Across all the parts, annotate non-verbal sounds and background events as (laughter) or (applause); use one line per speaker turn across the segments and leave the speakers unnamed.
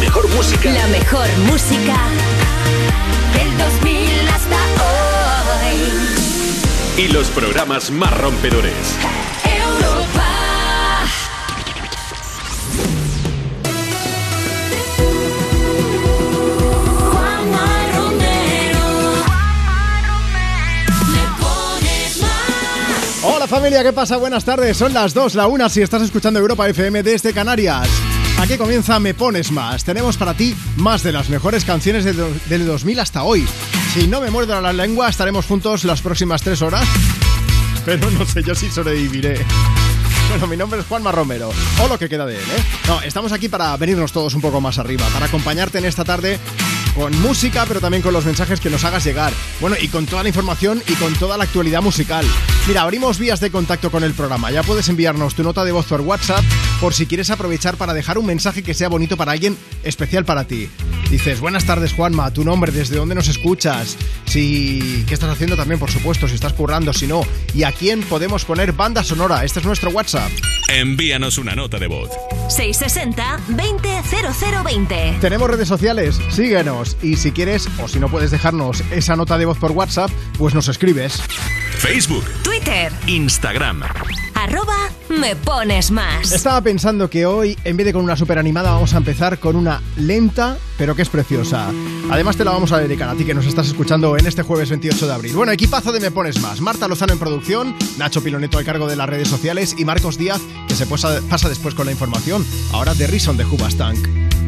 mejor música.
La mejor música del 2000 hasta hoy.
Y los programas más rompedores.
Europa. Juanma Romero. Me pones más.
Hola familia, ¿qué pasa? Buenas tardes. Son las 2, la 1 si estás escuchando Europa FM desde Canarias. Aquí comienza Me Pones Más. Tenemos para ti más de las mejores canciones de del 2000 hasta hoy. Si no me muerdo la lengua, estaremos juntos las próximas 3 horas. Pero no sé yo si sobreviviré. Bueno, mi nombre es Juanma Romero, o lo que queda de él, ¿eh? No, estamos aquí para venirnos todos un poco más arriba, para acompañarte en esta tarde con música, pero también con los mensajes que nos hagas llegar. Bueno, y con toda la información y con toda la actualidad musical. Mira, abrimos vías de contacto con el programa. Ya puedes enviarnos tu nota de voz por WhatsApp por si quieres aprovechar para dejar un mensaje que sea bonito para alguien especial para ti. Dices, buenas tardes Juanma, tu nombre, desde dónde nos escuchas, si... ¿Qué estás haciendo también, por supuesto, si estás currando, si no? ¿Y a quién podemos poner banda sonora? Este es nuestro WhatsApp.
Envíanos una nota de voz.
660 200020.
Tenemos redes sociales, síguenos. Y si quieres, o si no puedes dejarnos esa nota de voz por WhatsApp, pues nos escribes.
Facebook,
Twitter.
Instagram.
Arroba me pones más.
Estaba pensando que hoy, en vez de con una super animada, vamos a empezar con una lenta, pero que es preciosa. Además, te la vamos a dedicar a ti que nos estás escuchando en este jueves 28 de abril. Bueno, equipazo de Me Pones Más. Marta Lozano en producción, Nacho Piloneto al cargo de las redes sociales y Marcos Díaz, que se pasa, pasa después con la información. Ahora de Rison de Hubastank.
not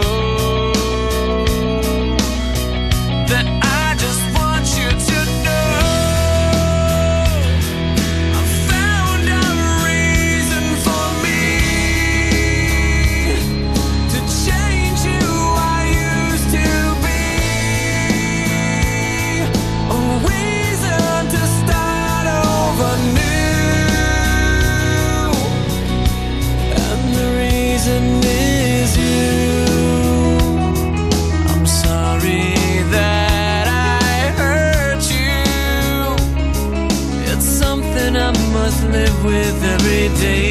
day.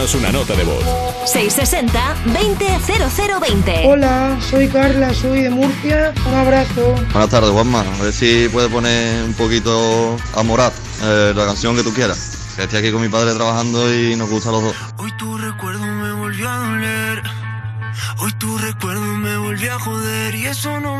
envíanos una nota de voz.
660-200020.
Hola, soy Carla, soy de Murcia. Un abrazo.
Buenas tardes, Juanma. A ver si puedes poner un poquito a Morat, eh, la canción que tú quieras. Que estoy aquí con mi padre trabajando y nos gusta a los dos.
Hoy tu recuerdo me volvió a doler. Hoy tu recuerdo me volvió a joder y eso no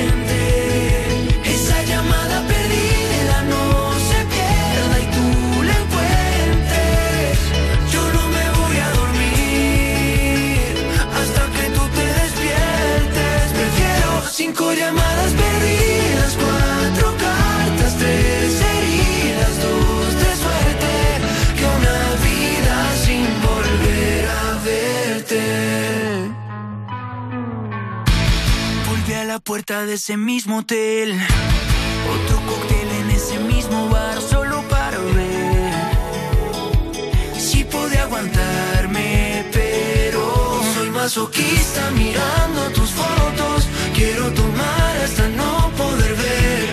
llamadas perdidas, cuatro cartas, tres heridas, dos de suerte que una vida sin volver a verte. Volví a la puerta de ese mismo hotel. Otro cóctel en ese mismo bar solo para ver si pude aguantarme, pero soy masoquista mirando tus fotos. Quiero tomar hasta no poder ver.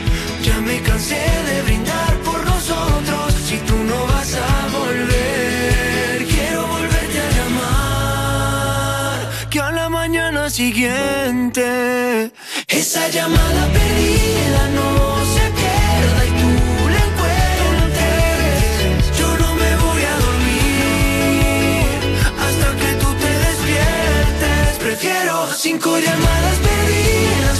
Ya me cansé de brindar por nosotros. Si tú no vas a volver, quiero volverte a llamar. Que a la mañana siguiente esa llamada perdida no se pierda y tú la encuentres. Yo no me voy a dormir hasta que tú te despiertes. Prefiero cinco llamadas perdidas,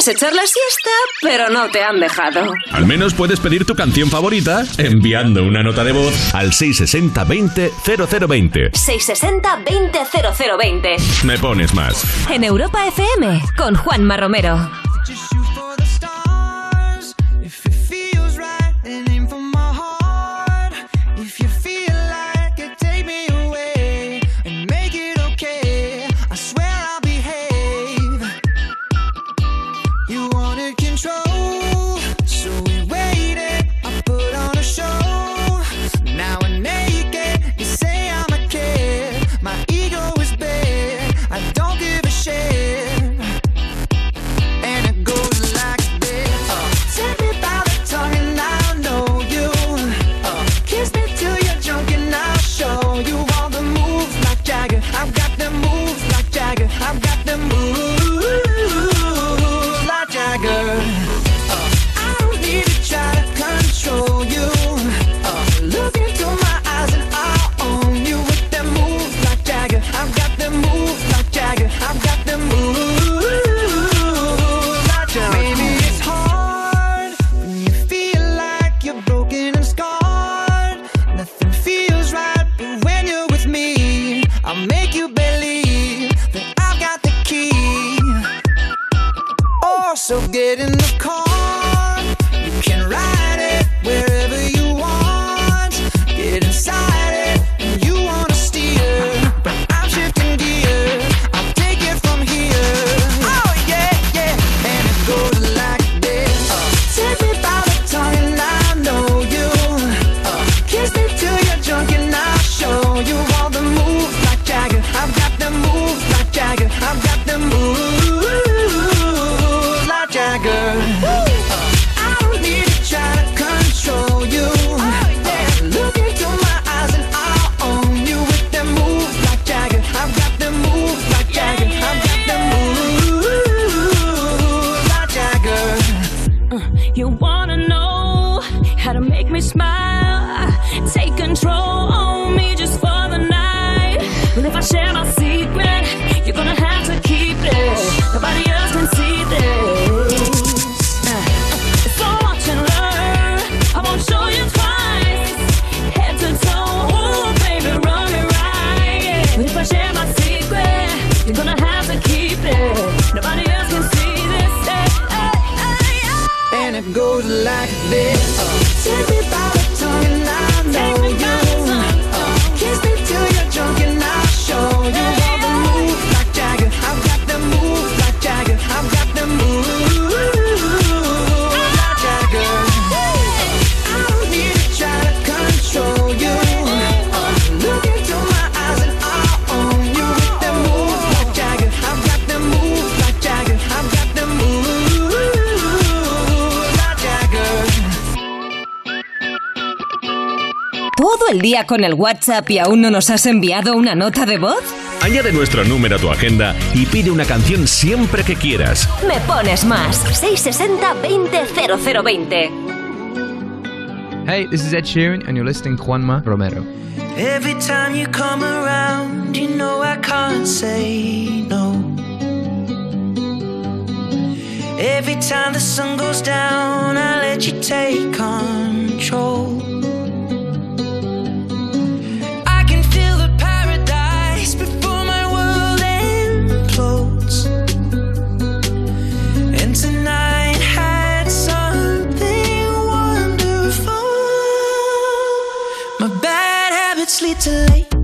Querías echar la siesta, pero no te han dejado.
Al menos puedes pedir tu canción favorita enviando una nota de voz al 660 20 0020.
660-200020.
Me pones más.
En Europa FM, con Juanma Romero. Todo el día con el WhatsApp y aún no nos has enviado una nota de voz?
Añade nuestro número a tu agenda y pide una canción siempre que quieras.
Me pones más. 660 20 0020.
Hey, this is Ed Sheeran, and you're listening to Juanma Romero.
Every time you come around, you know I can't say no. Every time the sun goes down, I let you take control. too late.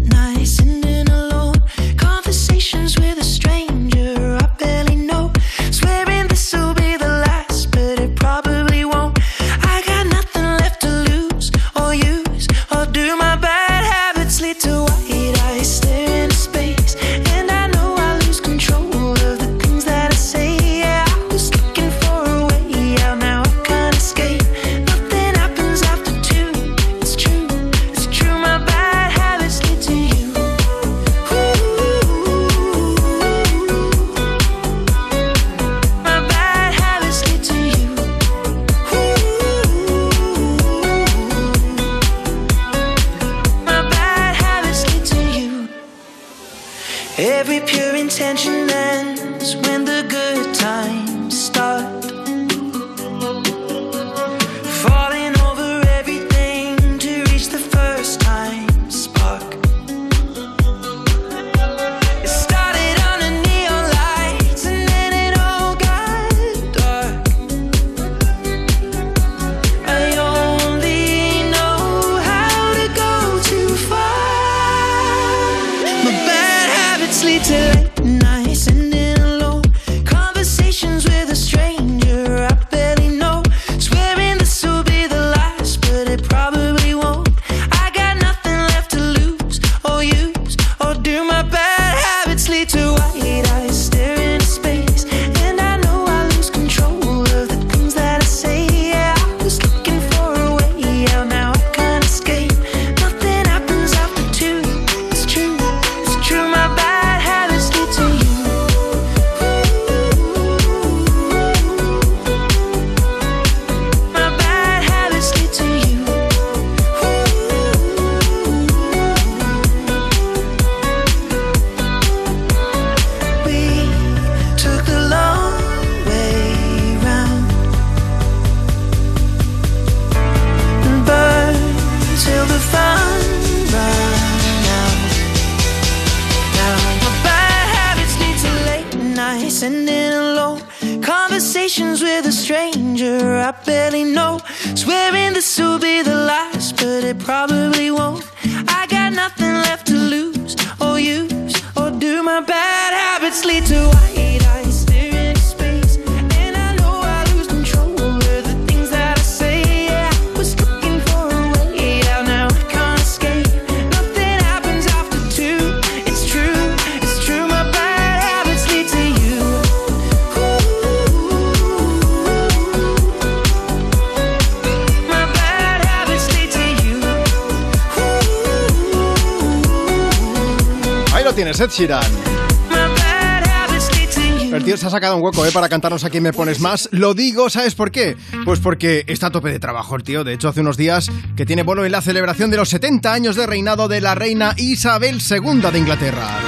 Sacado un hueco ¿eh? para cantarnos aquí Me Pones Más. Lo digo, ¿sabes por qué? Pues porque está a tope de trabajo el tío. De hecho, hace unos días que tiene bolo en la celebración de los 70 años de reinado de la reina Isabel II de Inglaterra.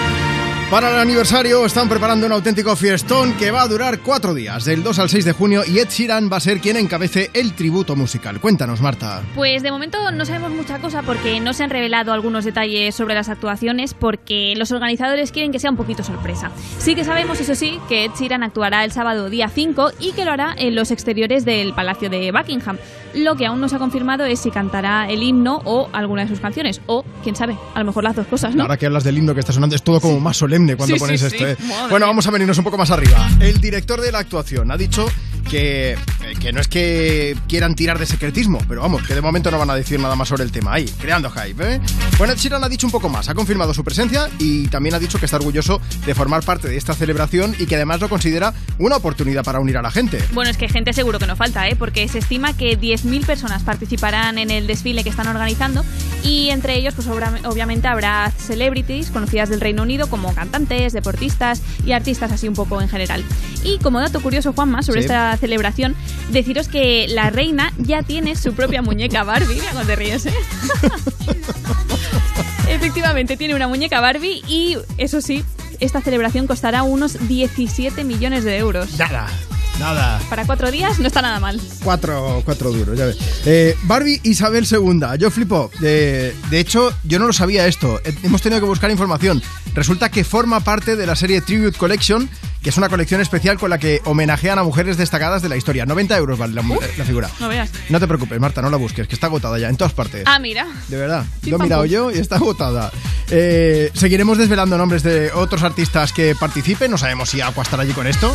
Para el aniversario están preparando un auténtico fiestón que va a durar cuatro días, del 2 al 6 de junio, y Ed Sheeran va a ser quien encabece el tributo musical. Cuéntanos, Marta.
Pues de momento no sabemos mucha cosa porque no se han revelado algunos detalles sobre las actuaciones porque los organizadores quieren que sea un poquito sorpresa. Sí que sabemos, eso sí, que Ed Sheeran actuará el sábado día 5 y que lo hará en los exteriores del Palacio de Buckingham. Lo que aún no se ha confirmado es si cantará el himno o alguna de sus canciones. O, quién sabe, a lo mejor las dos cosas, ¿no?
Ahora que hablas del himno que está sonando, es todo como más solemne cuando
Sí,
pones
sí,
esto. ¿eh? Bueno, vamos a venirnos un poco más arriba. El director de la actuación ha dicho que, que no es que quieran tirar de secretismo, pero vamos, que de momento no van a decir nada más sobre el tema. Ahí, creando hype. ¿eh? Bueno, Ed Sheeran ha dicho un poco más, ha confirmado su presencia y también ha dicho que está orgulloso de formar parte de esta celebración y que además lo considera una oportunidad para unir a la gente.
Bueno, es que gente seguro que no falta, ¿eh? porque se estima que 10.000 personas participarán en el desfile que están organizando
Y entre ellos, pues obviamente habrá celebrities conocidas del Reino Unido como cantantes, deportistas y artistas así un poco en general. Y como dato curioso, Juanma, sobre
Sí.
esta celebración, deciros que la reina ya tiene su propia muñeca Barbie. Mira cómo te ríes, ¿eh? (laughs) Efectivamente, tiene una muñeca Barbie y, eso sí, esta celebración costará unos 17 millones de euros.
Nada, nada.
Para cuatro días no está nada mal.
Cuatro, cuatro duros, ya ves. Eh, Barbie Isabel II, yo flipo. Eh, de hecho, yo no lo sabía esto. Eh, Hemos tenido que buscar información. Resulta que forma parte de la serie Tribute Collection, que es una colección especial con la que homenajean a mujeres destacadas de la historia. 90 euros vale la, la figura.
No veas.
No te preocupes, Marta, no la busques, que está agotada ya en todas partes.
Ah, mira.
De verdad, lo he mirado yo y está agotada. Eh, seguiremos desvelando nombres de otros artistas que participen. No sabemos si Aqua estará allí con esto.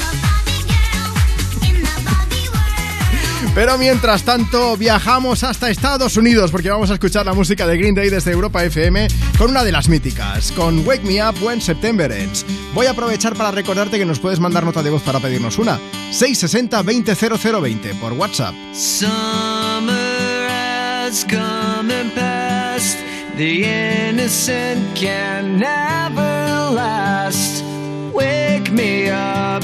Pero mientras tanto, viajamos hasta Estados Unidos porque vamos a escuchar la música de Green Day desde Europa FM con una de las míticas, con Wake Me Up When September Ends. Voy a aprovechar para recordarte que nos puedes mandar nota de voz para pedirnos una. 660 200020 por WhatsApp.
Summer has come and passed. The innocent can never last. Wake me up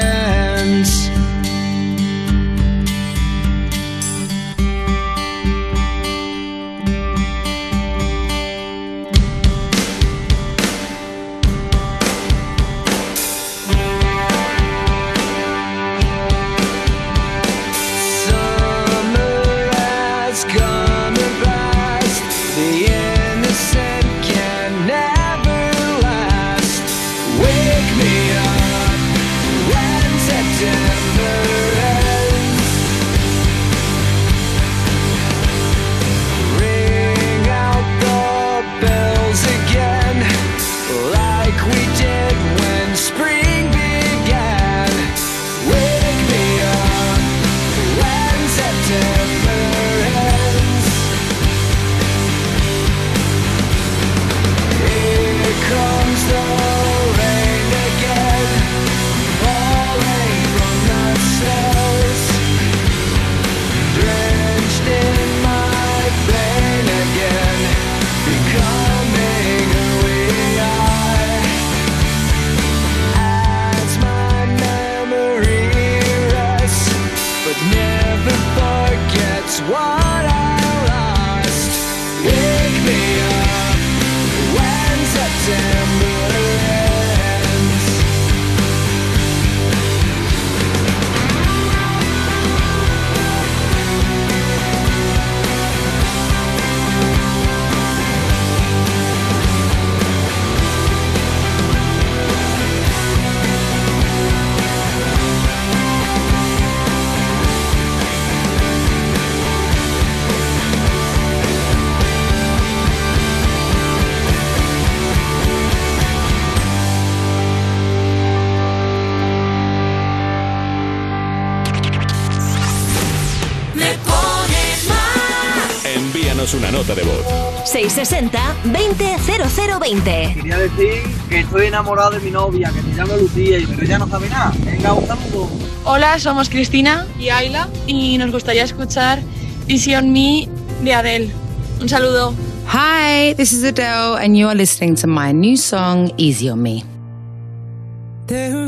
Una nota de voz.
660-200020.
Quería decir que estoy enamorado de mi novia, que se llama Lucía, y pero ella no sabe nada. Venga, un saludo.
Hola, somos Cristina y Ayla y nos gustaría escuchar Easy on Me de Adele. Un saludo.
Hi, this is Adele, and you are listening to my new song, Easy on Me.
There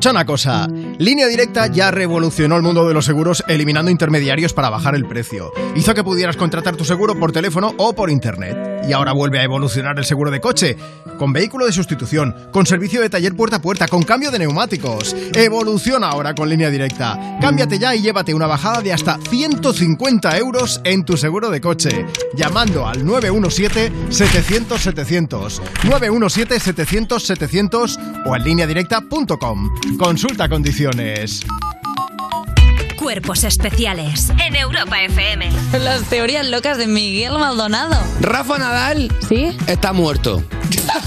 Escucha una cosa, Línea Directa ya revolucionó el mundo de los seguros eliminando intermediarios para bajar el precio. Hizo que pudieras contratar tu seguro por teléfono o por internet. Y ahora vuelve a evolucionar el seguro de coche, con vehículo de sustitución, con servicio de taller puerta a puerta, con cambio de neumáticos. Evoluciona ahora con Línea Directa. Cámbiate ya y llévate una bajada de hasta 150 euros en tu seguro de coche, llamando al 917-700-700, 917-700-700 o en lineadirecta.com. Consulta condiciones.
Cuerpos especiales en Europa FM.
Las teorías locas de Miguel Maldonado.
Rafa Nadal
¿Sí?
está muerto. (laughs)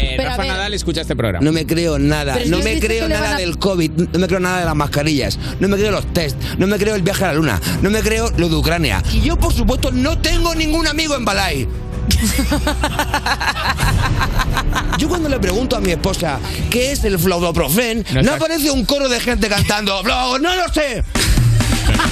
Eh,
Pero a
Rafa
ver.
Nadal escucha este programa.
No me creo nada.
Pero
No me creo nada
a-
del COVID. No me creo nada de las mascarillas. No me creo los test. No me creo el viaje a la luna. No me creo lo de Ucrania. Y yo, por supuesto, no tengo ningún amigo en Balai. (laughs) Yo cuando le pregunto a mi esposa qué es el flaudoprofen, no, aparece un coro de gente cantando "Flau- ¡No lo sé!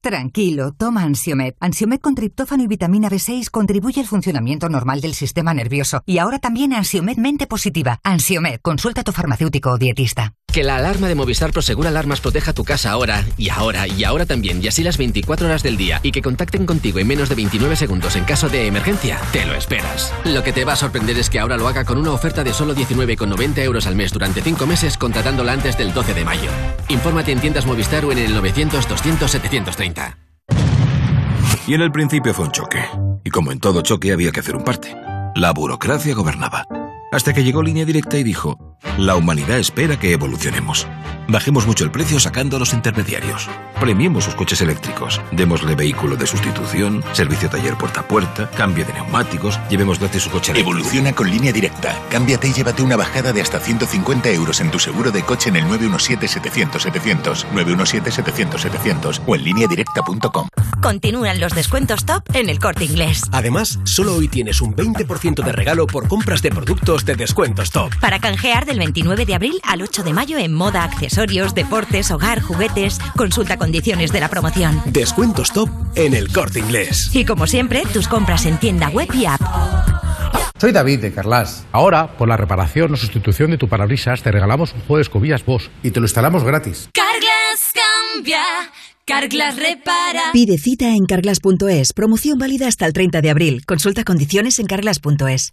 Tranquilo, toma Ansiomed. Ansiomed con triptófano y vitamina B6 contribuye al funcionamiento normal del sistema nervioso. Y ahora también Ansiomed mente positiva. Ansiomed, consulta a tu farmacéutico o dietista.
Que la alarma de Movistar Prosegur Alarmas proteja tu casa ahora, y ahora, y ahora también, y así las 24 horas del día, y que contacten contigo en menos de 29 segundos en caso de emergencia, te lo esperas. Lo que te va a sorprender es que ahora lo haga con una oferta de solo 19,90 euros al mes durante 5 meses contratándola antes del 12 de mayo. Infórmate en tiendas Movistar o en el 900-200-730.
Y en el principio fue un choque. Y como en todo choque había que hacer un parte. La burocracia gobernaba. Hasta que llegó Línea Directa y dijo, la humanidad espera que evolucionemos. Bajemos mucho el precio sacando a los intermediarios. Premiemos sus coches eléctricos. Démosle vehículo de sustitución, servicio taller puerta a puerta, cambio de neumáticos, llevemos gratis su coche eléctrico.
Evoluciona con línea directa. Cámbiate y llévate una bajada de hasta 150 euros en tu seguro de coche en el 917-700-700, 917-700-700 o en lineadirecta.com.
Continúan los descuentos top en el corte inglés.
Además, solo hoy tienes un 20% de regalo por compras de productos de descuentos top.
Para canjear del 29 de abril al 8 de mayo en moda, accesorios, deportes, hogar, juguetes. Consulta condiciones de la promoción.
Descuentos top en el corte inglés.
Y como siempre, tus compras en tienda web y app.
Soy David de Carlas. Ahora, por la reparación o sustitución de tu parabrisas, te regalamos un juego de escobillas Bosch y te lo instalamos gratis.
Carglass cambia, Carglass repara.
Pide cita en carglass.es. Promoción válida hasta el 30 de abril. Consulta condiciones en carglass.es.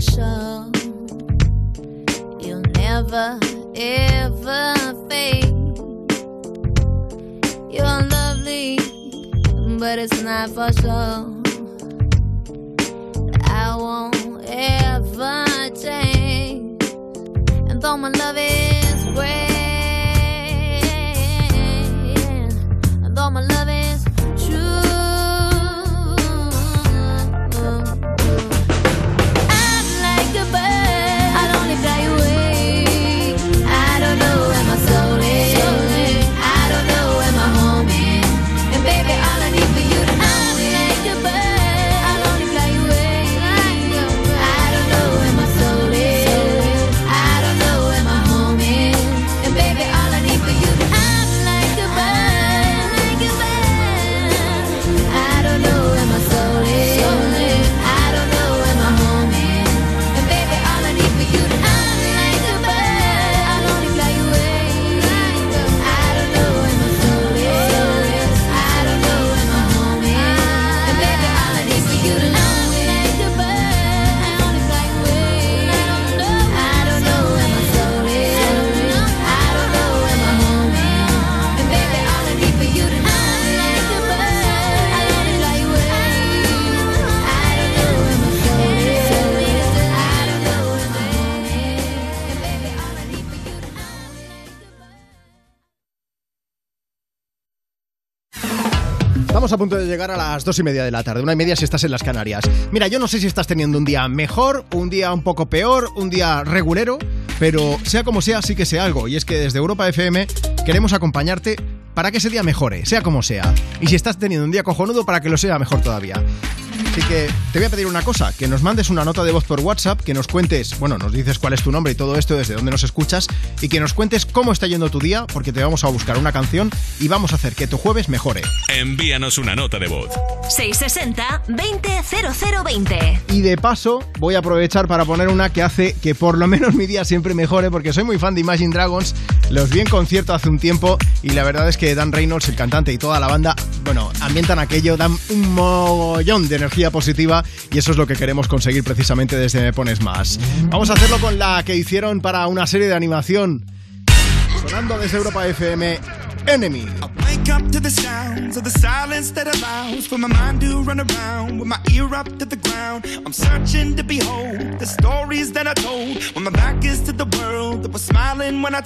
Sure. You'll never, ever fade. You're lovely, but it's not for sure. I won't ever change. And though my love is
Estamos a punto de llegar a las dos y media de la tarde, una y media si estás en las Canarias. Mira, yo no sé si estás teniendo un día mejor, un día un poco peor, un día regulero, pero sea como sea, sí que sea algo. Y es que desde Europa FM queremos acompañarte para que ese día mejore, sea como sea. Y si estás teniendo un día cojonudo, para que lo sea mejor todavía. Así que te voy a pedir una cosa, que nos mandes una nota de voz por WhatsApp, que nos cuentes, bueno, nos dices cuál es tu nombre y todo esto, desde dónde nos escuchas, y que nos cuentes cómo está yendo tu día, porque te vamos a buscar una canción y vamos a hacer que tu jueves mejore.
Envíanos una nota de voz.
660-200020.
Y de paso, voy a aprovechar para poner una que hace que por lo menos mi día siempre mejore, porque soy muy fan de Imagine Dragons, los vi en concierto hace un tiempo y la verdad es que Dan Reynolds, el cantante y toda la banda, bueno, ambientan aquello, dan un mogollón de energía positiva y eso es lo que queremos conseguir precisamente desde Me Pones Más. Vamos a hacerlo con la que hicieron para una serie de animación, sonando desde Europa FM, Enemy.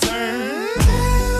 That.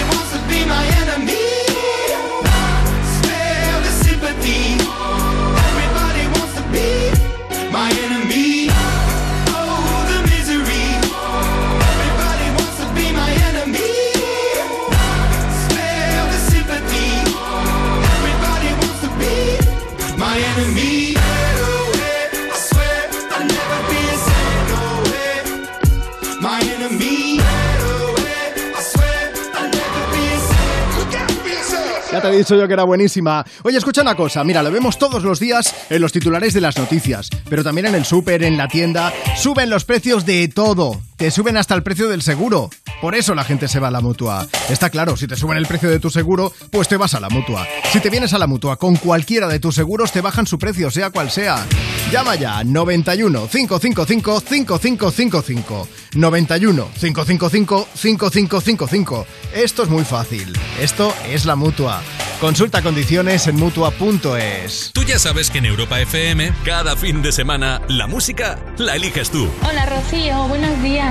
he dicho yo que era buenísima. Oye, escucha una cosa, mira, lo vemos todos los días en los titulares de las noticias, pero también en el súper, en la tienda, suben los precios de todo. Te suben hasta el precio del seguro. Por eso la gente se va a la mutua. Está claro, si te suben el precio de tu seguro, pues te vas a la mutua. Si te vienes a la mutua con cualquiera de tus seguros, te bajan su precio, sea cual sea. Llama ya 91 555 5555. 91 555 5555. Esto es muy fácil. Esto es la mutua. Consulta condiciones en mutua.es.
Tú ya sabes que en Europa FM, cada fin de semana, la música la eliges tú.
Hola Rocío, buenos días.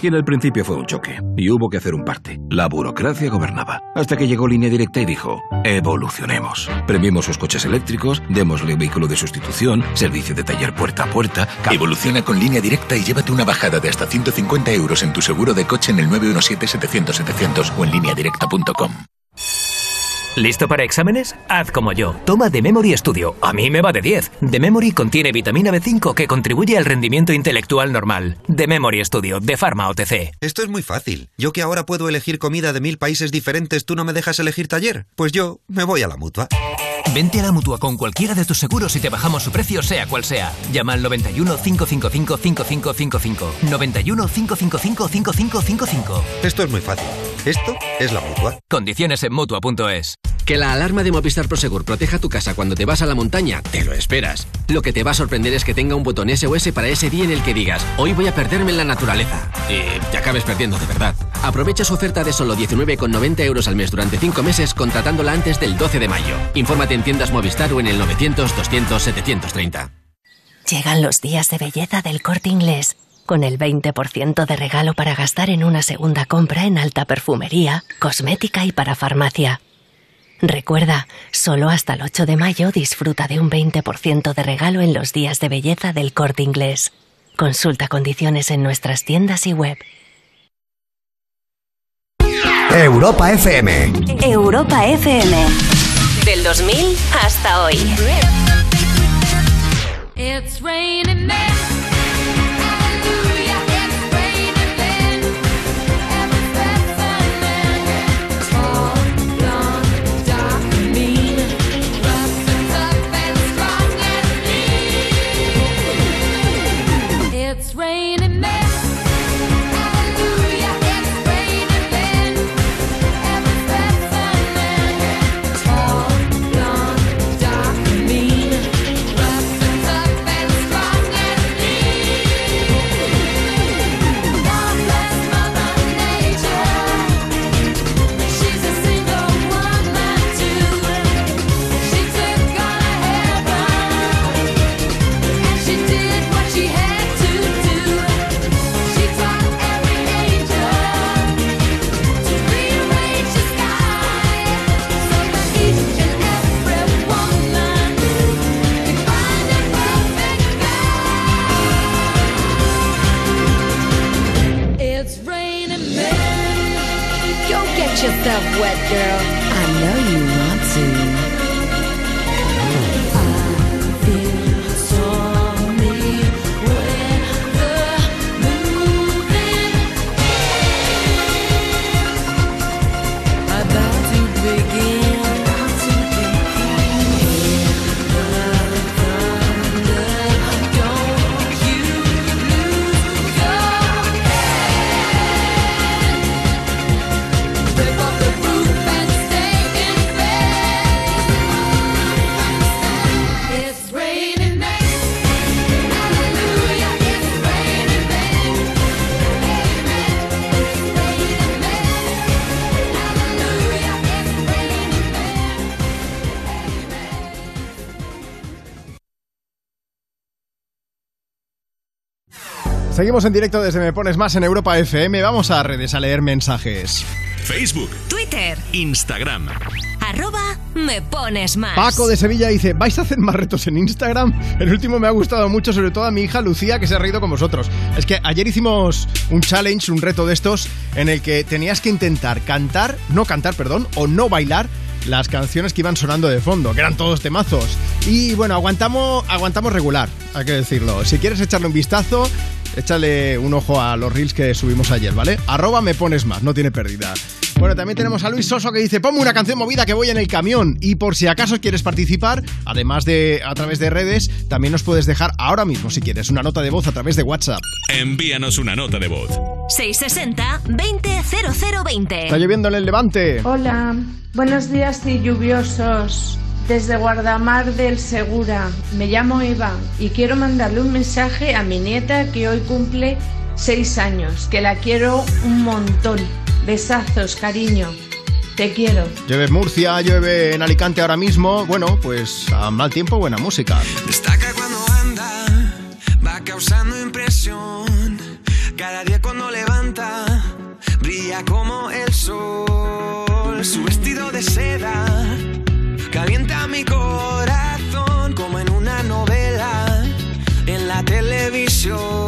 Y en el principio fue un choque, y hubo que hacer un parte. La burocracia gobernaba. Hasta que llegó Línea Directa y dijo, evolucionemos. Premiemos sus coches eléctricos, démosle vehículo de sustitución, servicio de taller puerta a puerta.
Evoluciona con línea directa y llévate una bajada de hasta 150 euros en tu seguro de coche en el 917-700-700 o en lineadirecta.com.
¿Listo para exámenes? Haz como yo. Toma The Memory Studio. A mí me va de 10. The Memory contiene vitamina B5 que contribuye al rendimiento intelectual normal. The Memory Studio, de Pharma OTC.
Esto es muy fácil. Yo que ahora puedo elegir comida de mil países diferentes, ¿tú no me dejas elegir taller? Pues yo me voy a la mutua.
Vente a la mutua con cualquiera de tus seguros y te bajamos su precio, sea cual sea. Llama al 91 555 5555. 91 555 5555.
Esto es muy fácil. Esto es la mutua.
Condiciones en mutua.es.
Que la alarma de Movistar Prosegur proteja tu casa cuando te vas a la montaña, te lo esperas. Lo que te va a sorprender es que tenga un botón SOS para ese día en el que digas, hoy voy a perderme en la naturaleza. Y te acabes perdiendo de verdad. Aprovecha su oferta de solo 19,90 euros al mes durante 5 meses contratándola antes del 12 de mayo. Infórmate en tiendas Movistar o en el 900 200 730.
Llegan los días de belleza del corte inglés, con el 20% de regalo para gastar en una segunda compra en alta perfumería, cosmética y para farmacia. Recuerda, solo hasta el 8 de mayo disfruta de un 20% de regalo en los días de belleza del corte inglés. Consulta condiciones en nuestras tiendas y web.
Europa FM.
Europa FM. Del 2000 hasta hoy.
It's raining men. Get yourself wet, girl.
Seguimos en directo desde Me Pones Más en Europa FM. Vamos a redes a leer mensajes.
Facebook,
Twitter,
Instagram.
arroba me pones más.
Paco de Sevilla dice, ¿vais a hacer más retos en Instagram? El último me ha gustado mucho, sobre todo a mi hija Lucía, que se ha reído con vosotros. Es que ayer hicimos un challenge, un reto de estos, en el que tenías que intentar cantar, no cantar, perdón, o no bailar las canciones que iban sonando de fondo, que eran todos temazos. Y bueno, aguantamos, aguantamos regular, hay que decirlo. Si quieres echarle un vistazo, échale un ojo a los reels que subimos ayer, ¿vale? Arroba me pones más, no tiene pérdida. Bueno, también tenemos a Luis Soso que dice, ponme una canción movida que voy en el camión. Y por si acaso quieres participar, además de a través de redes, también nos puedes dejar ahora mismo, si quieres, una nota de voz a través de WhatsApp.
Envíanos una nota de voz.
660 200020.
Está lloviendo en el Levante.
Hola, buenos días y lluviosos. Desde Guardamar del Segura, me llamo Eva y quiero mandarle un mensaje a mi nieta que hoy cumple seis años, que la quiero un montón. Besazos, cariño. Te quiero.
Llueve en Murcia, llueve en Alicante ahora mismo. Bueno, pues a mal tiempo, buena música.
Destaca cuando anda, va causando impresión. Cada día cuando levanta Brilla como el sol, su vestido de seda calienta mi corazón como en una novela en la televisión.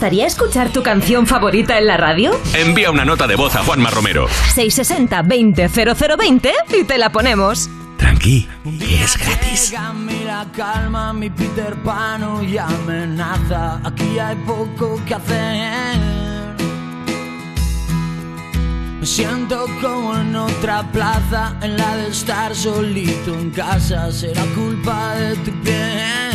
Gustaría escuchar tu canción favorita en la radio?
Envía una nota de voz a Juanma Romero.
660-200020 y te la ponemos.
Tranqui, que es gratis.
La calma, mi Peter Pan y amenaza. Aquí hay poco que hacer. Me siento como en otra plaza, en la de estar solito en casa. Será culpa de tu piel.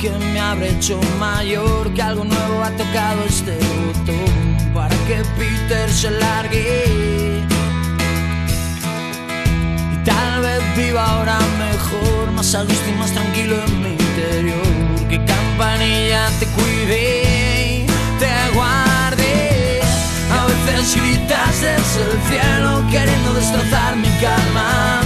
Que me habré hecho mayor? Que algo nuevo ha tocado este botón para que Peter se largue. Y tal vez viva ahora mejor, más a gusto y más tranquilo en mi interior. Que campanilla te cuide te guarde. A veces gritas desde el cielo queriendo destrozar mi calma.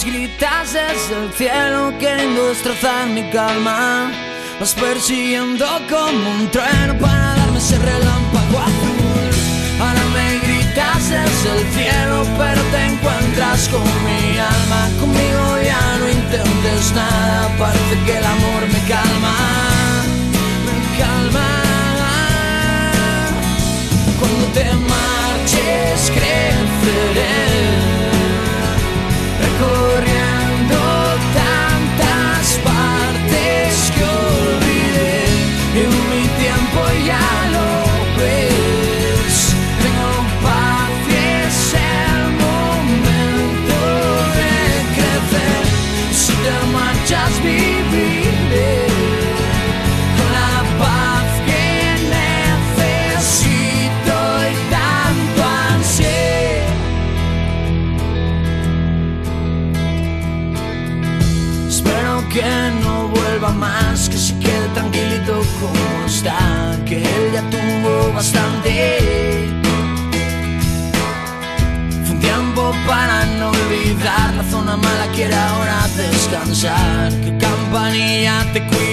A veces gritas desde el cielo queriendo destrozar mi calma. Vas persiguiendo como un trueno para darme ese relámpago azul. Ahora me gritas desde el cielo, pero te encuentras con mi alma. Conmigo ya no intentes nada, parece que el amor me calma. Me calma. Cuando te marches, creceré corri quiere ahora descansar, que campanilla te cuide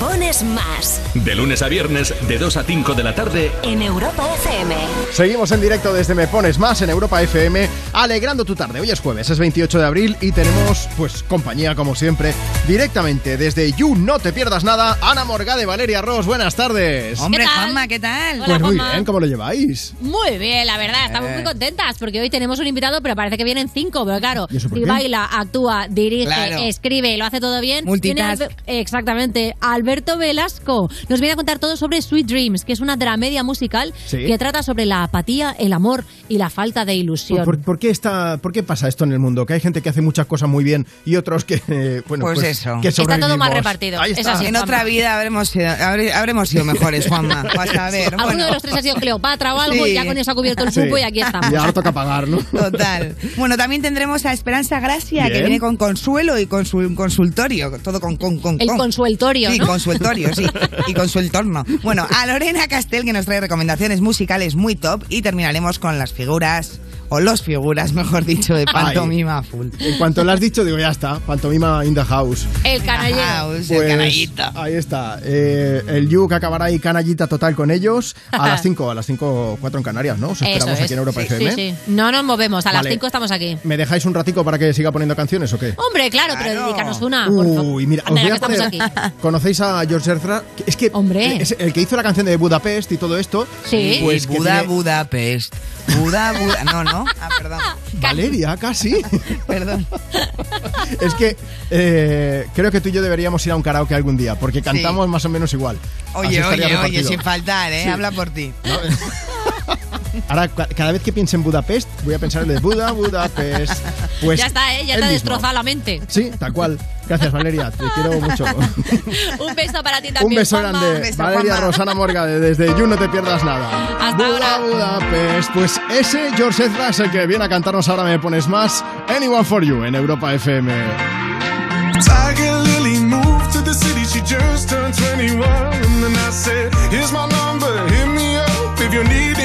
pones más
De lunes a viernes, de 2 a 5 de la tarde,
en Europa FM.
Seguimos en directo desde Me Pones Más en Europa FM, alegrando tu tarde. Hoy es jueves, es 28 de abril y tenemos, pues, compañía como siempre, directamente desde You No Te Pierdas Nada, Ana Morgade, Valeria Ross. Buenas tardes.
Hombre, Juanma, ¿qué tal?
Pues muy bien, ¿cómo lo lleváis?
Muy bien, la verdad, estamos
Eh.
muy contentas porque hoy tenemos un invitado, pero parece que vienen cinco, pero claro,
¿Y
si
qué?
baila, actúa, dirige,
Claro.
escribe, lo hace todo bien.
Multitask.
Albe- exactamente, Alberto Velasco nos viene a contar todo sobre Sweet Dreams, que es una dramedia musical
Sí.
que trata sobre la apatía, el amor y la falta de ilusión.
¿Por, por qué está, ¿Por qué pasa esto en el mundo? Que hay gente que hace muchas cosas muy bien y otros que, eh, bueno,
Pues
pues,
eso.
que
Está
todo mal repartido,
Ahí
es así.
En otra vida habremos sido, habre- habremos sido mejores, Juanma. (laughs) Vas a ver.
Alguno
Bueno,
de los tres ha sido Cleopatra o algo,
Sí.
y ya con eso ha cubierto el
Sí.
cupo y aquí estamos.
Y ahora toca pagar, ¿no?
Total. Bueno, también tendremos a Esperanza Gracia, que
Bien.
viene con consuelo y con su consultorio. Todo con. con, con
El
con.
consueltorio,
Sí,
¿no?
Consultorio, sí. Y con su entorno. Bueno, a Lorena Castel, que nos trae recomendaciones musicales muy top. Y terminaremos con las figuras, o los figuras, (laughs) mejor dicho, de pantomima full.
En cuanto lo has dicho, digo, ya está. Pantomima in the house.
El.
House, el
Pues,
canallita.
ahí está. Eh, el You que acabará ahí canallita total con ellos a las 5, a las 5, 4 en Canarias, ¿no? Os
Eso
esperamos
es.
aquí en Europa
Sí,
FM.
sí, sí. No nos movemos, a las
Vale.
5 estamos aquí.
¿Me dejáis un ratico para que siga poniendo canciones o qué?
Hombre, claro, pero dedícanos una. por favor.
Uy, mira, os voy a poner-
aquí. (laughs)
¿Conocéis a George Ezra? Es que
Hombre.
es el que hizo la canción de Budapest y todo esto.
Sí.
Pues
Buda,
tiene-
Budapest. Buda, Buda. No, no. Ah, perdón. (laughs)
Valeria, casi. (laughs)
Perdón.
es que eh, creo que tú y yo deberíamos ir a un karaoke algún día, porque cantamos más o menos igual.
Oye, oye, oye, sin faltar, ¿eh?
Sí.
Habla por ti. (laughs)
Ahora, ca- cada vez que piense en Budapest, voy a pensar en el de Buda, Budapest. Pues
ya está, ¿eh? Ya te ha destrozado la mente.
Sí, tal cual. Gracias, Valeria. Te quiero mucho. (laughs)
Un beso para ti también.
Un beso
Juanma.
grande. Valeria Rosana Morgade, desde You No Te Pierdas Nada.
Hasta
Buda, Budapest. Pues ese George Ezra es el que viene a cantarnos ahora Me Pones Más. Anyone for You en Europa FM.
Tiger Lily moved to the city, she just turned 21. And then I said, Here's my number, hit me up if you're needing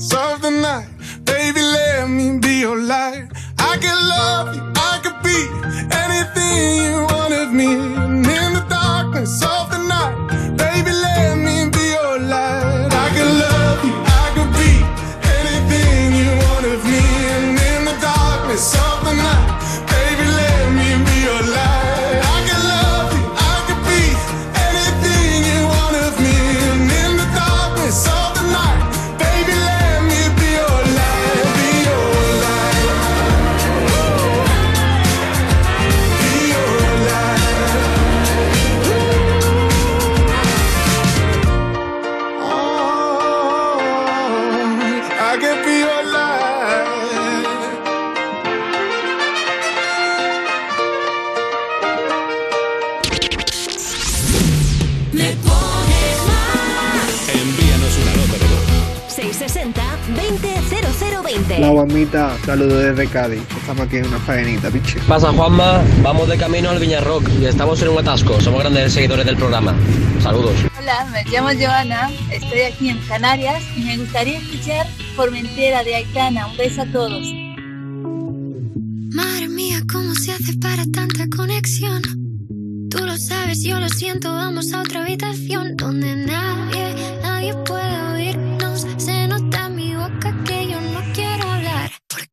seconds of the night. Baby, let me be your light. I can love you, I could be anything you wanted me.
Juanmita, saludos desde Cádiz. Estamos aquí en una faenita, piche.
Pasa Juanma, vamos de camino al Viñarroc y estamos en un atasco. Somos grandes seguidores del programa. Saludos.
Hola, me llamo Joana, estoy aquí en Canarias y me gustaría escuchar Formentera de Aitana. Un beso a todos.
Madre mía, ¿cómo se hace para tanta conexión? Tú lo sabes, yo lo siento, vamos a otra habitación donde nadie, nadie puede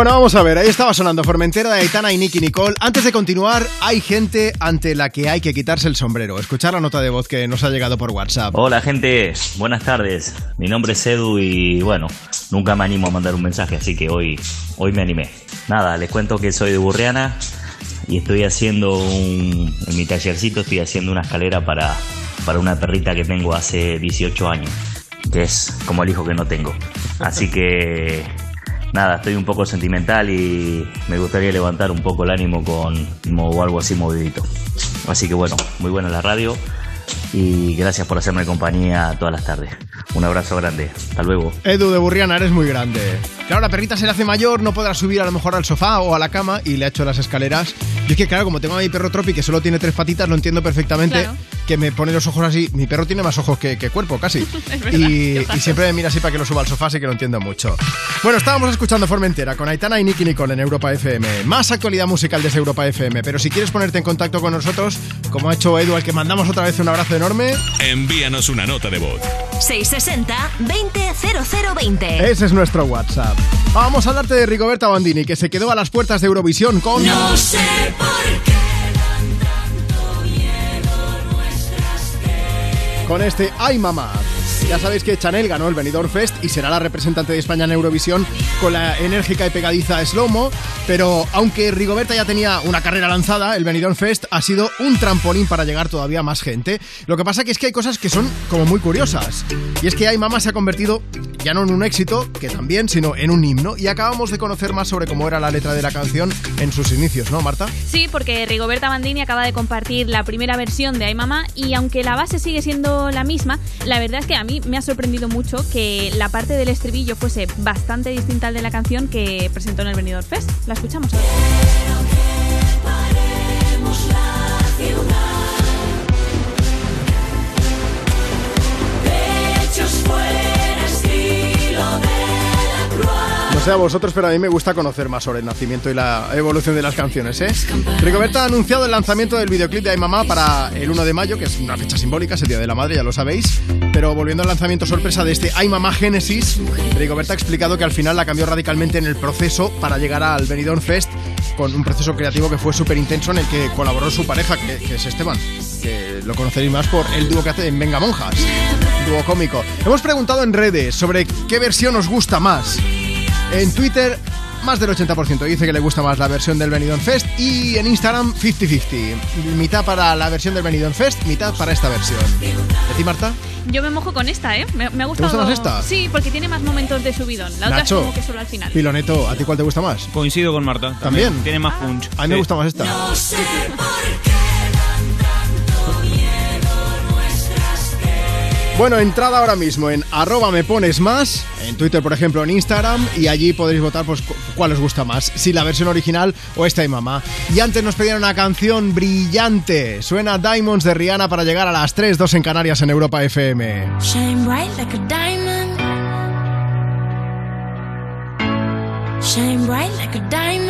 Bueno, vamos a
ver, ahí estaba sonando Formentera de Aitana y Nicky Nicole. Antes de continuar, hay gente ante la que hay que quitarse el sombrero. Escuchar la nota de voz que nos ha llegado por WhatsApp.
Hola gente, buenas tardes. Mi nombre es Edu y bueno, nunca me animo a mandar un mensaje, así que hoy, hoy me animé. Nada, les cuento que soy de Burriana y estoy haciendo un, en mi tallercito estoy haciendo una escalera para, para una perrita que tengo hace 18 años, que es como el hijo que no tengo. Así que nada, estoy un poco sentimental y me gustaría levantar un poco el ánimo con mo- algo así movidito. Así que bueno, muy buena la radio y gracias por hacerme compañía todas las tardes. Un abrazo grande, hasta luego.
Edu de Burriana, eres muy grande. Claro, la perrita se le hace mayor, no podrá subir a lo mejor al sofá o a la cama y le ha hecho las escaleras. Y es que, claro, como tengo a mi perro Tropi que solo tiene tres patitas, lo entiendo perfectamente.
Claro.
Que me pone los ojos así. Mi perro tiene más ojos que, que cuerpo, casi. (laughs)
Verdad,
y, siempre me mira así para que lo suba al sofá, así que lo entiendo mucho. Bueno, estábamos escuchando Formentera con Aitana y Nicky Nicole en Europa FM. Más actualidad musical desde Europa FM. Pero si quieres ponerte en contacto con nosotros, como ha hecho Edu, al que mandamos otra vez un abrazo enorme,
Envíanos una nota de voz.
660-200020.
Ese es nuestro WhatsApp. Vamos a hablarte de Rigoberta Bandini, que se quedó a las puertas de Eurovisión con...
No sé por qué dan tanto miedo nuestras
con este Ay Mamá. Ya sabéis que Chanel ganó el Benidorm Fest y será la representante de España en Eurovisión con la enérgica y pegadiza Slow-Mo, pero aunque Rigoberta ya tenía una carrera lanzada, el Benidorm Fest ha sido un trampolín para llegar todavía más gente. Lo que pasa es que hay cosas que son como muy curiosas. Y es que Ay Mamá se ha convertido ya no en un éxito, que también, sino en un himno. Y acabamos de conocer más sobre cómo era la letra de la canción en sus inicios, ¿no, Marta?
Sí, porque Rigoberta Bandini acaba de compartir la primera versión de Ay Mamá y aunque la base sigue siendo la misma, la verdad es que a mí me ha sorprendido mucho que la parte del estribillo fuese bastante distinta al de la canción que presentó en el Benidorm Fest. La escuchamos ahora.
Paremos la ciudad.
No sé a vosotros, pero a mí me gusta conocer más sobre el nacimiento y la evolución de las canciones, ¿eh? Rigoberta ha anunciado el lanzamiento del videoclip de Ay Mamá para el 1 de mayo, que es una fecha simbólica, es el Día de la Madre, ya lo sabéis. Pero volviendo al lanzamiento sorpresa de este Ay Mamá Génesis, Rigoberta ha explicado que al final la cambió radicalmente en el proceso para llegar al Benidorm Fest, con un proceso creativo que fue súper intenso en el que colaboró su pareja, que, que es Esteban, que lo conoceréis más por el dúo que hace en Venga Monjas, dúo cómico. Hemos preguntado en redes sobre qué versión os gusta más. En Twitter, más del 80% dice que le gusta más la versión del Benidorm Fest y en Instagram, 50-50. Mitad para la versión del Benidorm Fest, mitad para esta versión. ¿De ti, Marta?
Yo me mojo con esta, ¿eh? Me, me ha gustado.
gusta más esta?
Sí, porque tiene más momentos de subidón. La otra
Nacho.
es como que solo al final.
Piloneto, ¿a ti cuál te gusta más?
Coincido con Marta.
¿También?
Tiene más punch.
A mí me gusta más esta.
No sé por qué
Bueno, entrada ahora mismo en arroba me pones más, en Twitter por ejemplo, en Instagram, y allí podréis votar pues cu- cuál os gusta más, si la versión original o esta de mamá. Y antes nos pedían una canción brillante, suena Diamonds de Rihanna para llegar a las 3, 2 en Canarias en Europa FM.
Shine bright like a diamond. Shine bright like a diamond.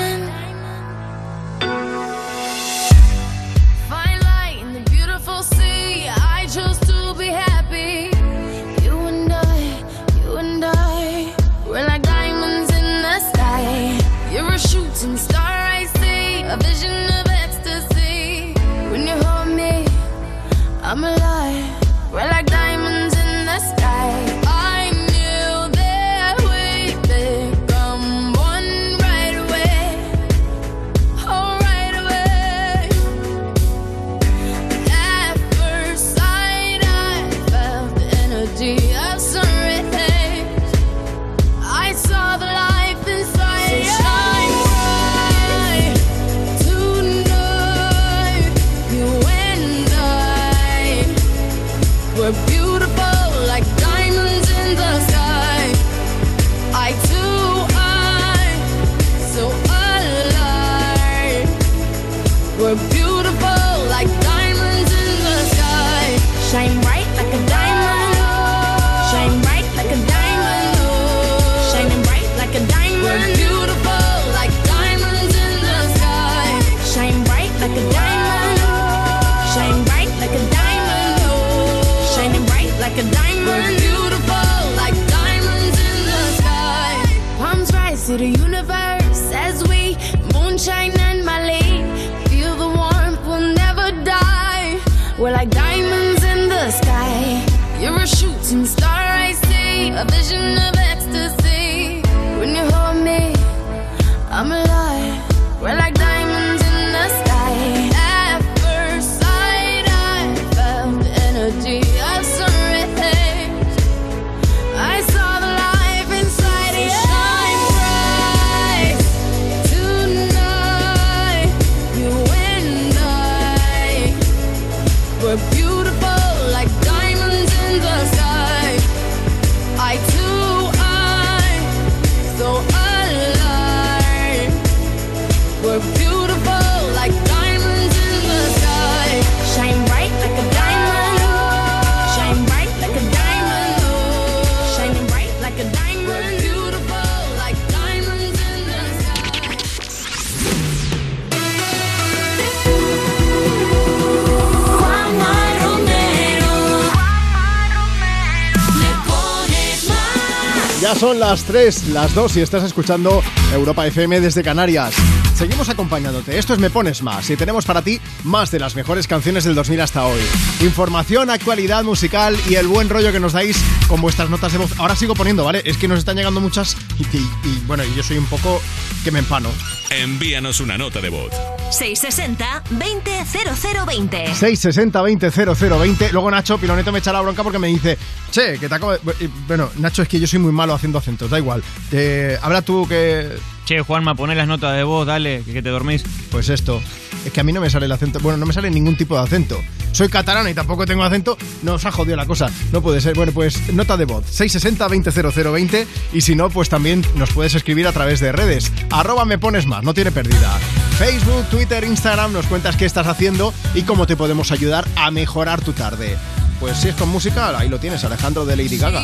Son las 3, las 2 y estás escuchando Europa FM desde Canarias. Seguimos acompañándote. Esto es Me Pones Más y tenemos para ti más de las mejores canciones del 2000 hasta hoy. Información, actualidad musical y el buen rollo que nos dais con vuestras notas de voz. Ahora sigo poniendo, ¿vale? Es que nos están llegando muchas y, y- y, bueno, yo soy un poco que me empano.
Envíanos una nota de voz.
660 200020.
660 20 0020. Luego Nacho Piloneto me echa la bronca porque me dice, che, que te acabo de... Bueno, Nacho, es que yo soy muy malo haciendo acentos, da igual. Eh, habla tú que...
Che, Juanma, poné las notas de voz, dale, que, que te dormís.
Pues esto, es que a mí no me sale el acento. Bueno, no me sale ningún tipo de acento. Soy catalano y tampoco tengo acento. No os ha jodido la cosa. No puede ser. Bueno, pues nota de voz. 660 20 0020. Y si no, pues también nos puedes escribir a través de redes. Arroba me pones más, no tiene pérdida. Facebook, Twitter, Instagram, nos cuentas qué estás haciendo y cómo te podemos ayudar a mejorar tu tarde. Pues si es con música, ahí lo tienes, Alejandro de Lady Gaga.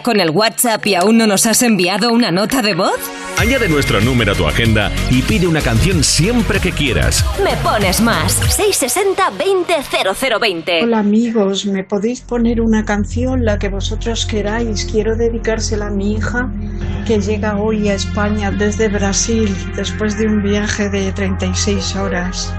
con el WhatsApp y aún no nos has enviado una nota de voz?
Añade nuestro número a tu agenda y pide una canción siempre que quieras.
Me pones más. 660-200020.
Hola amigos, ¿me podéis poner una canción, la que vosotros queráis? Quiero dedicársela a mi hija que llega hoy a España desde Brasil después de un viaje de 36 horas.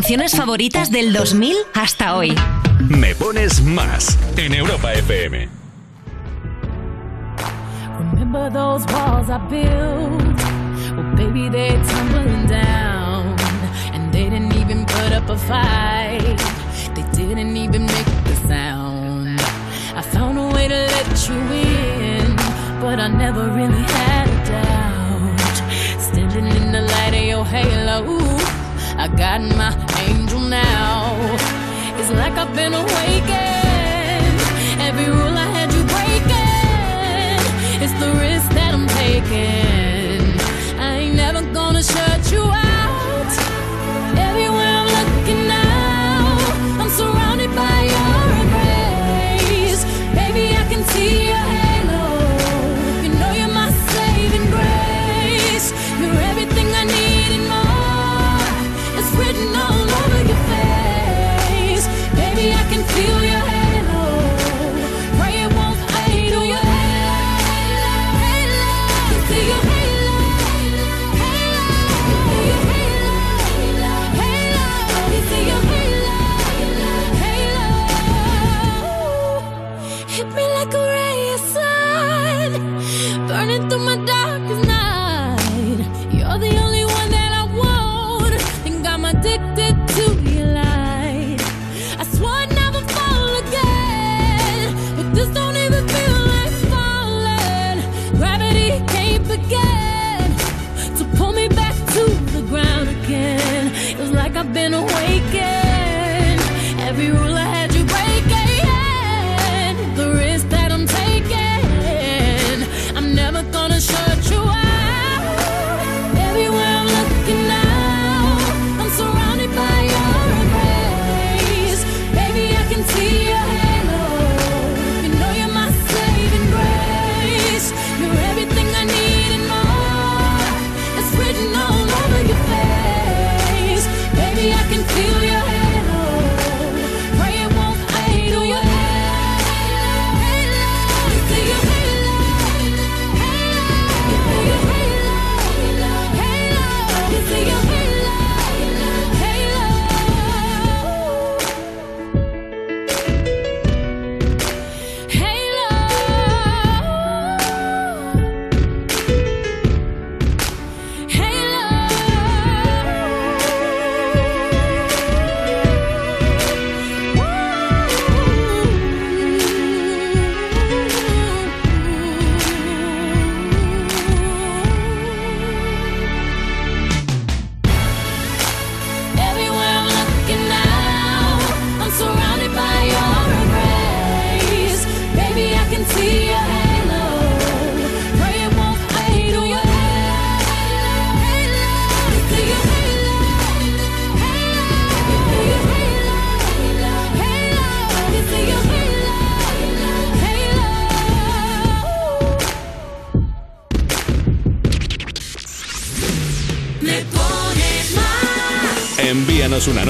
canciones favoritas del 2000 hasta hoy.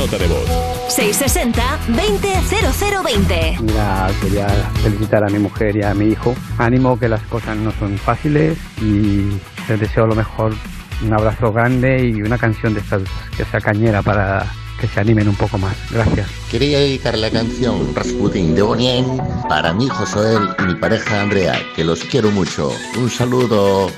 Nota de voz.
660-200020.
Mira, quería felicitar a mi mujer y a mi hijo. Ánimo que las cosas no son fáciles y les deseo lo mejor. Un abrazo grande y una canción de estas que sea cañera para que se animen un poco más. Gracias.
Quería dedicar la canción Rasputin de Bonien para mi hijo Joel y mi pareja Andrea, que los quiero mucho. Un saludo.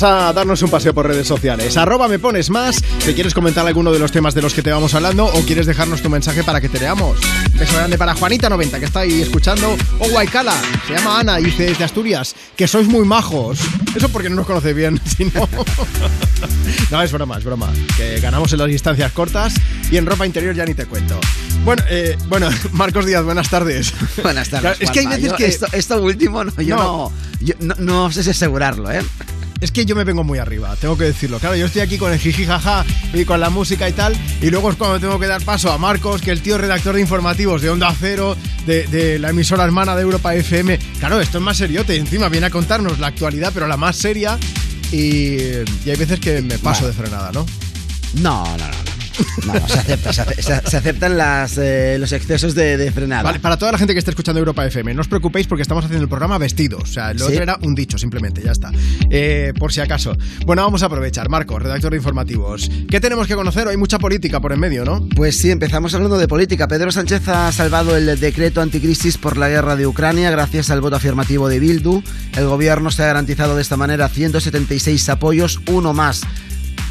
Vamos a darnos un paseo por redes sociales. Arroba me pones más. Si quieres comentar alguno de los temas de los que te vamos hablando o quieres dejarnos tu mensaje para que te leamos. Beso grande para Juanita90 que está ahí escuchando. O Guaycala, se llama Ana y dice desde Asturias que sois muy majos. Eso porque no nos conoce bien, (laughs) si no. No, es broma, es broma. Que ganamos en las distancias cortas y en ropa interior ya ni te cuento. Bueno, eh, bueno, (laughs) Marcos Díaz, buenas tardes.
Buenas tardes.
Claro, es que hay veces
Yo
que.
Esto, esto último, no, yo
No.
no, yo no, no sé si asegurarlo, ¿eh?
Es que yo me vengo muy arriba, tengo que decirlo. Claro, yo estoy aquí con el jiji jaja y con la música y tal, y luego es cuando tengo que dar paso a Marcos, que el tío redactor de informativos de Onda Cero, de, de la emisora hermana de Europa FM. Claro, esto es más seriote, encima viene a contarnos la actualidad, pero la más seria, y, y hay veces que me paso de frenada, ¿no?
No, no, no. No, se acepta, se, ace- se- se aceptan las, eh, los excesos de, de frenada.
Vale, para toda la gente que esté escuchando Europa FM, no os preocupéis porque estamos haciendo el programa vestidos. O sea, lo
Sí.
otro era un dicho, simplemente, ya está. Eh, por si acaso. Bueno, vamos a aprovechar. Marcos, redactor de informativos. ¿Qué tenemos que conocer? Hay mucha política por en medio, ¿no?
Pues sí, empezamos hablando de política. Pedro Sánchez ha salvado el decreto anticrisis por la guerra de Ucrania gracias al voto afirmativo de Bildu. El gobierno se ha garantizado de esta manera 176 apoyos, uno más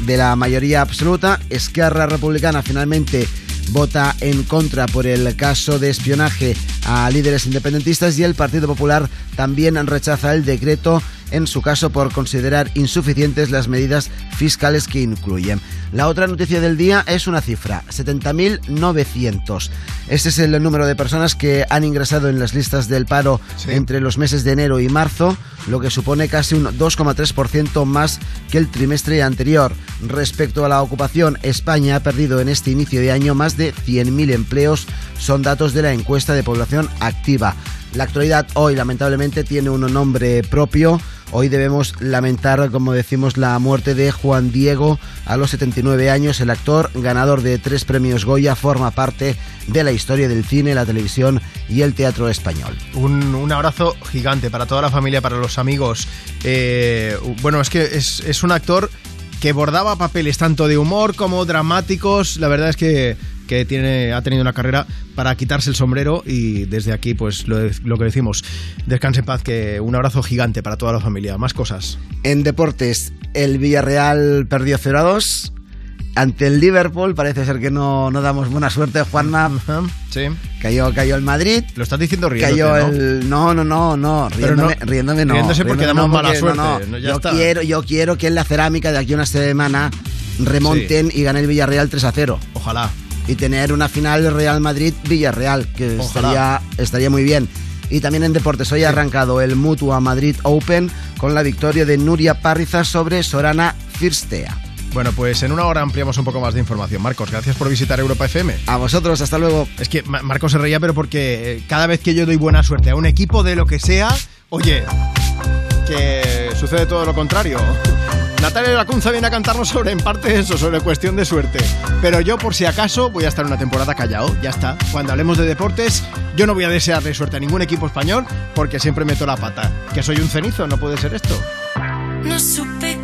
de la mayoría absoluta. Esquerra Republicana finalmente vota en contra por el caso de espionaje a líderes independentistas y el Partido Popular también rechaza el decreto en su caso por considerar insuficientes las medidas fiscales que incluyen. La otra noticia del día es una cifra, 70.900. Este es el número de personas que han ingresado en las listas del paro entre los meses de enero y marzo, lo que supone casi un 2,3% más que el trimestre anterior. Respecto a la ocupación, España ha perdido en este inicio de año más de 100.000 empleos, son datos de la encuesta de población activa. La actualidad hoy lamentablemente tiene un nombre propio. Hoy debemos lamentar, como decimos, la muerte de Juan Diego a los 79 años. El actor, ganador de tres premios Goya, forma parte de la historia del cine, la televisión y el teatro español.
Un, un abrazo gigante para toda la familia, para los amigos. Eh, bueno, es que es, es un actor que bordaba papeles tanto de humor como dramáticos. La verdad es que, que tiene, ha tenido una carrera para quitarse el sombrero y desde aquí, pues lo, lo que decimos, descanse en paz, que un abrazo gigante para toda la familia. Más cosas.
En deportes, el Villarreal perdió 0 a 2. Ante el Liverpool, parece ser que no, no damos buena suerte, Juanma.
Sí.
Cayó, cayó el Madrid.
Lo estás diciendo riéndote,
Cayó
¿no?
el. No, no, no, no.
Pero no-
Riéndome, riéndome no.
riéndose porque
riéndome
damos mala
porque-
suerte, ya
yo,
está.
quiero, yo quiero que en la cerámica de aquí a una semana remonten y gane el Villarreal 3 a 0.
Ojalá.
Y tener una final Real Madrid-Villarreal, que
Ojalá.
estaría, estaría muy bien. Y también en deportes, hoy ha arrancado el Mutua Madrid Open con la victoria de Nuria Parriza sobre Sorana Firstea.
Bueno, pues en una hora ampliamos un poco más de información. Marcos, gracias por visitar Europa FM.
A vosotros, hasta luego.
Es que Ma- Marcos se reía, pero porque eh, cada vez que yo doy buena suerte a un equipo de lo que sea, oye, que sucede todo lo contrario. Natalia Lacunza viene a cantarnos sobre, en parte eso, sobre cuestión de suerte. Pero yo, por si acaso, voy a estar una temporada callado, ya está. Cuando hablemos de deportes, yo no voy a desearle suerte a ningún equipo español porque siempre meto la pata. Que soy un cenizo, no puede ser esto.
No supe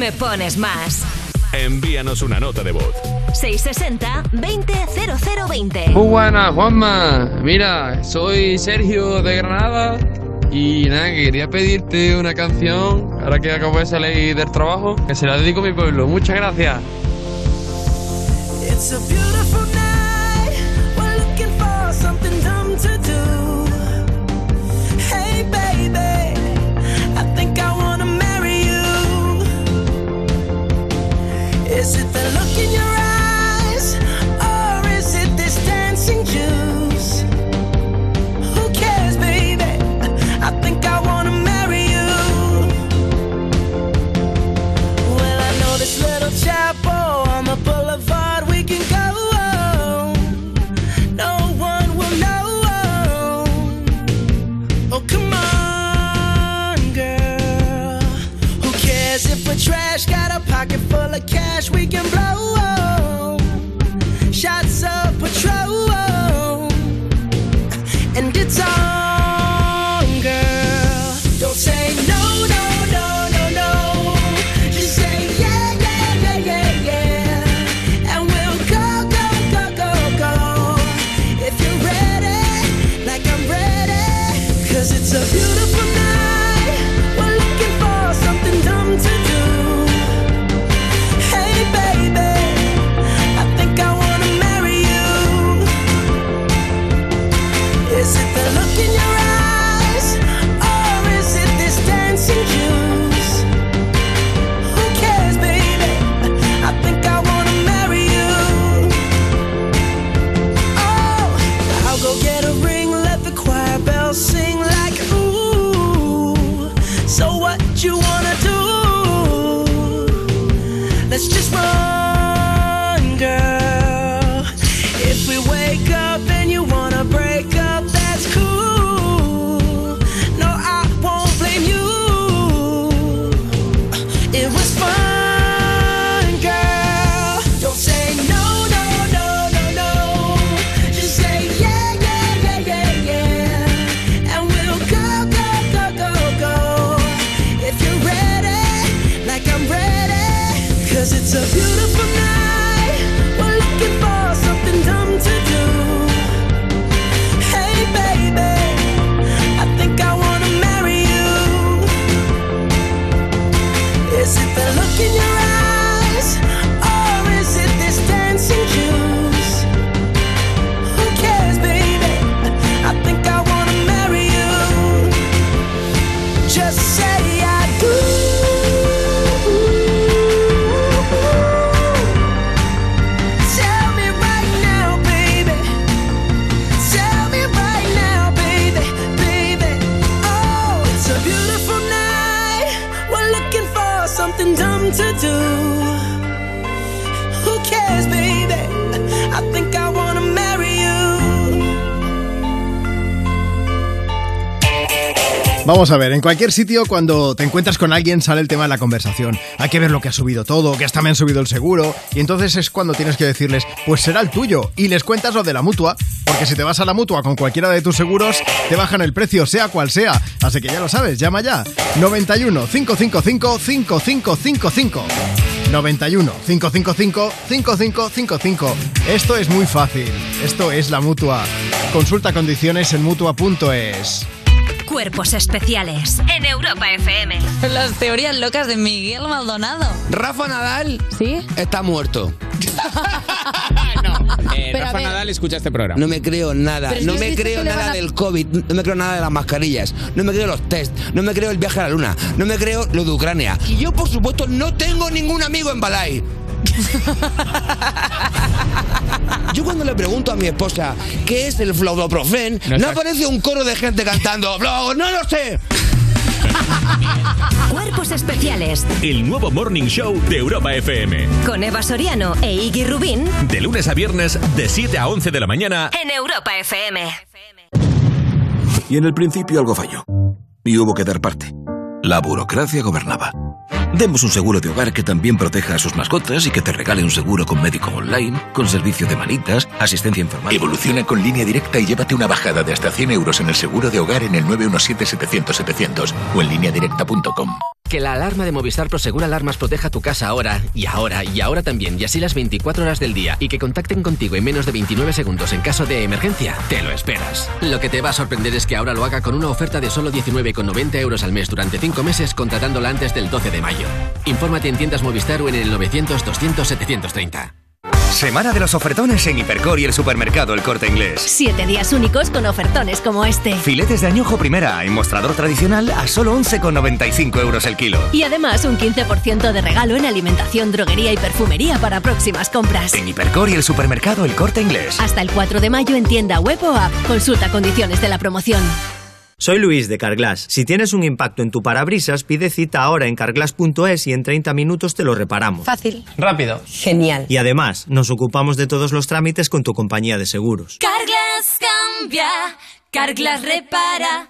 Me
pones más.
envíanos una nota de voz.
660-200020.
Muy buenas, Juanma. Mira, soy Sergio de Granada y nada, que quería pedirte una canción ahora que acabo de salir del trabajo, que se la dedico a mi pueblo. Muchas gracias.
It's a
Vamos a ver, en cualquier sitio cuando te encuentras con alguien sale el tema de la conversación. Hay que ver lo que ha subido todo, que hasta me han subido el seguro, y entonces es cuando tienes que decirles, pues será el tuyo, y les cuentas lo de la mutua, porque si te vas a la mutua con cualquiera de tus seguros, te bajan el precio, sea cual sea. Así que ya lo sabes, llama ya. 91 555 5555. 91 555 5555. Esto es muy fácil. Esto es la mutua. Consulta condiciones en mutua.es.
Cuerpos especiales en Europa FM.
Las teorías locas de Miguel Maldonado.
Rafa Nadal
¿Sí?
está muerto. (laughs)
Pero
Eh,
a
Rafa
ver-
Nadal escucha este programa. No me creo nada.
Pero
No
has
me
visto
creo
que le
nada
van a-
del COVID. No me creo nada de las mascarillas. No me creo los test. No me creo el viaje a la luna. No me creo lo de Ucrania. Y yo, por supuesto, no tengo ningún amigo en Balai. Yo cuando le pregunto a mi esposa qué es el flaudoprofen, no, aparece un coro de gente cantando "Flau- ¡No lo sé!
Cuerpos especiales
El nuevo Morning Show de Europa FM.
con Eva Soriano e Iggy Rubín
De lunes a viernes, de 7 a 11 de la mañana.
en Europa FM.
Y en el principio algo falló. Y hubo que dar parte. La burocracia gobernaba. Demos un seguro de hogar que también proteja a sus mascotas y que te regale un seguro con médico online, con servicio de manitas, asistencia informática.
Evoluciona con línea directa y llévate una bajada de hasta 100 euros en el seguro de hogar en el 917-700-700 o en lineadirecta.com.
Que la alarma de Movistar Prosegur Alarmas proteja tu casa ahora, y ahora, y ahora también, y así las 24 horas del día, y que contacten contigo en menos de 29 segundos en caso de emergencia, te lo esperas. Lo que te va a sorprender es que ahora lo haga con una oferta de solo 19,90 euros al mes durante 5 meses contratándola antes del 12 de mayo. Infórmate en tiendas Movistar o en el 900 200 730.
Semana de los ofertones en Hipercor y el supermercado El Corte Inglés.
Siete días únicos con ofertones como este.
Filetes de añojo primera en mostrador tradicional a solo 11,95 euros el kilo.
Y además un 15% de regalo en alimentación, droguería y perfumería para próximas compras.
En Hipercor y el supermercado El Corte Inglés.
Hasta el 4 de mayo en tienda web o app. Consulta condiciones de la promoción.
Soy Luis de Carglass. Si tienes un impacto en tu parabrisas, pide cita ahora en carglass.es y en 30 minutos te lo reparamos.
Fácil.
Rápido.
Genial.
Y además, nos ocupamos de todos los trámites con tu compañía de seguros.
Carglass cambia, Carglass repara.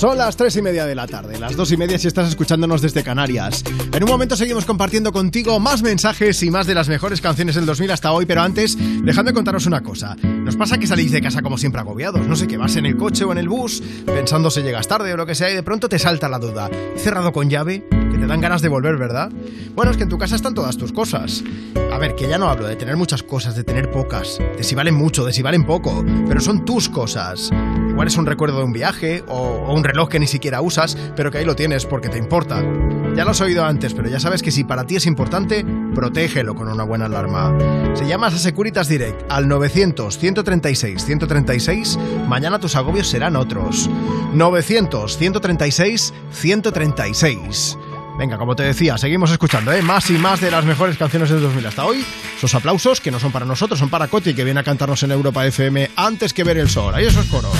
Son las tres y media de la tarde, las dos y media si estás escuchándonos desde Canarias. En un momento seguimos compartiendo contigo más mensajes y más de las mejores canciones del 2000 hasta hoy, pero antes, dejadme contaros una cosa. Nos pasa que salís de casa como siempre agobiados, no sé qué, vas en el coche o en el bus, pensando si llegas tarde o lo que sea, y de pronto te salta la duda. ¿He cerrado con llave? Te dan ganas de volver, ¿verdad? Bueno, es que en tu casa están todas tus cosas. A ver, que ya no hablo de tener muchas cosas, de tener pocas, de si valen mucho, de si valen poco, pero son tus cosas. Igual es un recuerdo de un viaje o, un reloj que ni siquiera usas, pero que ahí lo tienes porque te importa. Ya lo has oído antes, pero ya sabes que si para ti es importante, protégelo con una buena alarma. Si llamas a Securitas Direct al 900-136-136, mañana tus agobios serán otros. 900-136-136. Venga, como te decía, seguimos escuchando, ¿eh? Más y más de las mejores canciones del 2000 hasta hoy. Esos aplausos que no son para nosotros, son para Coti, que viene a cantarnos en Europa FM antes que ver el sol. Ahí esos coros.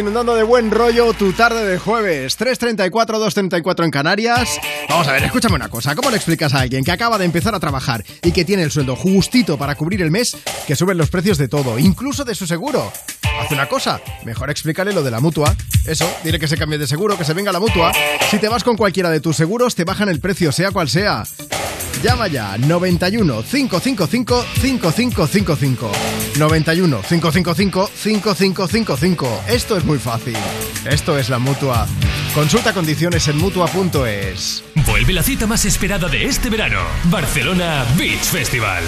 Inundando de buen rollo tu tarde de jueves. 3.34, 2.34 en Canarias. Vamos a ver, escúchame una cosa. ¿Cómo le explicas a alguien que acaba de empezar a trabajar y que tiene el sueldo justito para cubrir el mes que suben los precios de todo, incluso de su seguro? Haz una cosa, mejor explícale lo de la mutua. Eso, dile que se cambie de seguro, que se venga la mutua. Si te vas con cualquiera de tus seguros, te bajan el precio, sea cual sea. Llama ya 91 555 5555. 91 555 5555. Esto es muy fácil. Esto es la mutua. Consulta condiciones en mutua.es.
Vuelve la cita más esperada de este verano, Barcelona Beach Festival.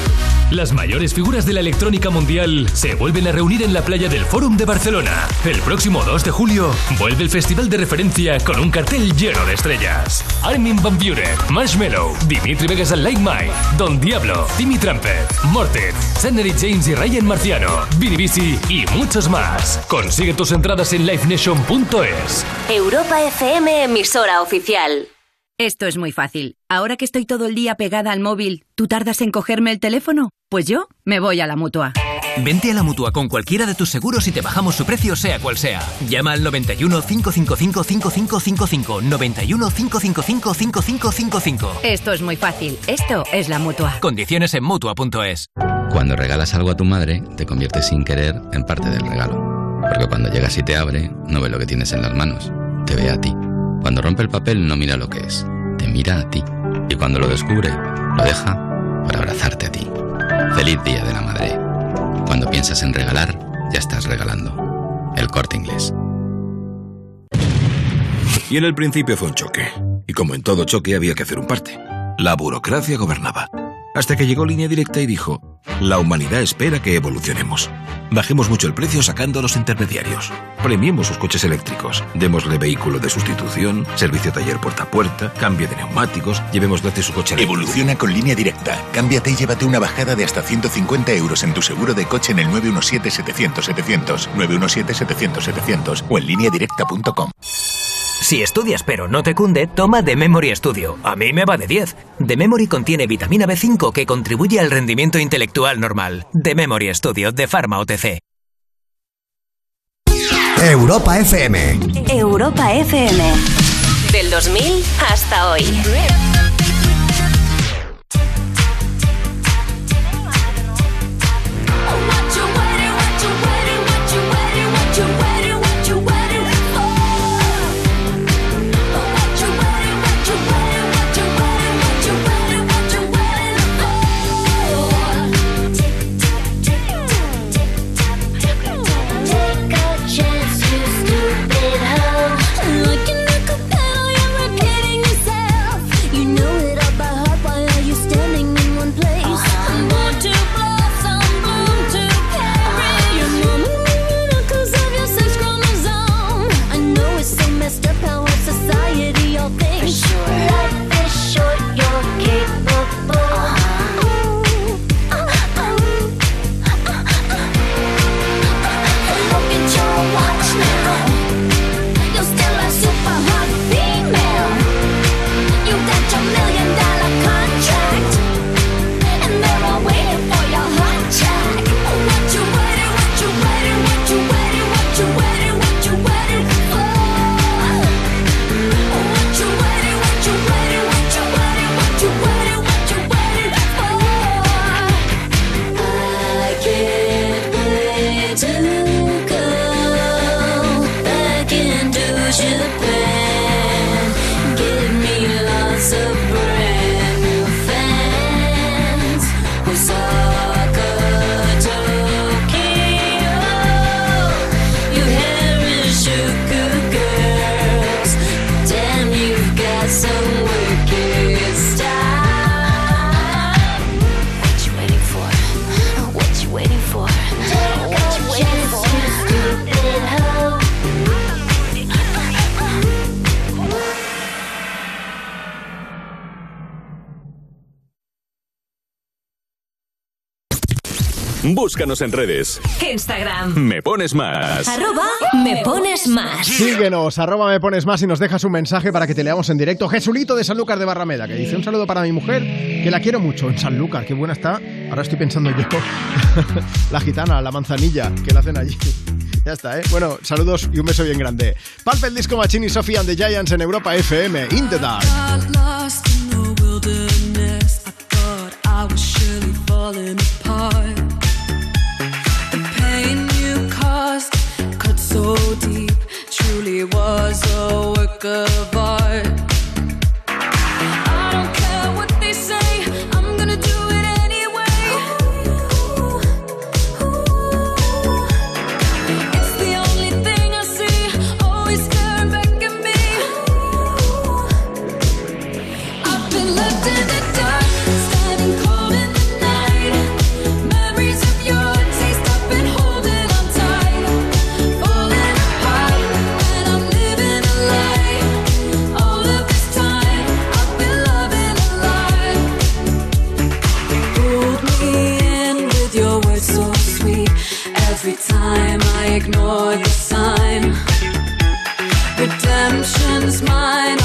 Las mayores figuras de la electrónica mundial se vuelven a reunir en la playa del Fórum de Barcelona. El próximo 2 de julio vuelve el festival de referencia con un cartel lleno de estrellas. Armin Van Buren, Marshmello, Dimitri Vegas and Like Mike, Don Diablo, Timmy Trumpet, Morten, Sandery James y Ryan Marciano, Vinny Bisi y muchos más. Consigue tus entradas en livenation.es.
Europa FM, emisora oficial.
Esto es muy fácil. Ahora que estoy todo el día pegada al móvil, ¿tú tardas en cogerme el teléfono? Pues yo me voy a la mutua.
Vente a la mutua con cualquiera de tus seguros y te bajamos su precio, sea cual sea. Llama al 91 555 5555. 91 555 5555.
Esto es muy fácil. Esto es la mutua.
Condiciones en mutua.es.
Cuando regalas algo a tu madre, te conviertes sin querer en parte del regalo. Porque cuando llegas y te abre, no ve lo que tienes en las manos, ve a ti. Cuando rompe el papel, no mira lo que es, te mira a ti. Y cuando lo descubre, lo deja para abrazarte a ti. Feliz Día de la Madre. Cuando piensas en regalar, ya estás regalando. El corte inglés.
Y en el principio fue un choque. Y como en todo choque había que hacer un parte. La burocracia gobernaba. Hasta que llegó Línea Directa y dijo, la humanidad espera que evolucionemos. Bajemos mucho el precio sacando a los intermediarios. Premiemos sus coches eléctricos. Démosle vehículo de sustitución, servicio taller puerta a puerta, cambio de neumáticos, llevemos gratis su coche eléctrico.
Evoluciona con línea directa. Cámbiate y llévate una bajada de hasta 150 euros en tu seguro de coche en el 917-700-700, 917-700-700 o en lineadirecta.com.
Si estudias pero no te cunde, toma The Memory Studio. A mí me va de 10. The Memory contiene vitamina B5 que contribuye al rendimiento intelectual normal. The Memory Studio de Pharma OTC.
Europa FM.
Europa FM. Del 2000 hasta hoy.
Búscanos en redes.
Instagram.
Me pones más.
Arroba me pones más.
Síguenos, arroba me pones más y nos dejas un mensaje para que te leamos en directo. Jesulito de Sanlúcar de Barrameda, que dice un saludo para mi mujer, que la quiero mucho en Sanlúcar, qué buena está. Ahora estoy pensando yo, (laughs) la gitana, la manzanilla, que la hacen allí. (laughs) Ya está, ¿eh? Bueno, saludos y un beso bien grande. Palpe el disco Machini, Sofía and the Giants en Europa FM, In the Dark.
I was surely falling apart. Cut so deep, truly was a work of art. Ignore the sign. Redemption's mine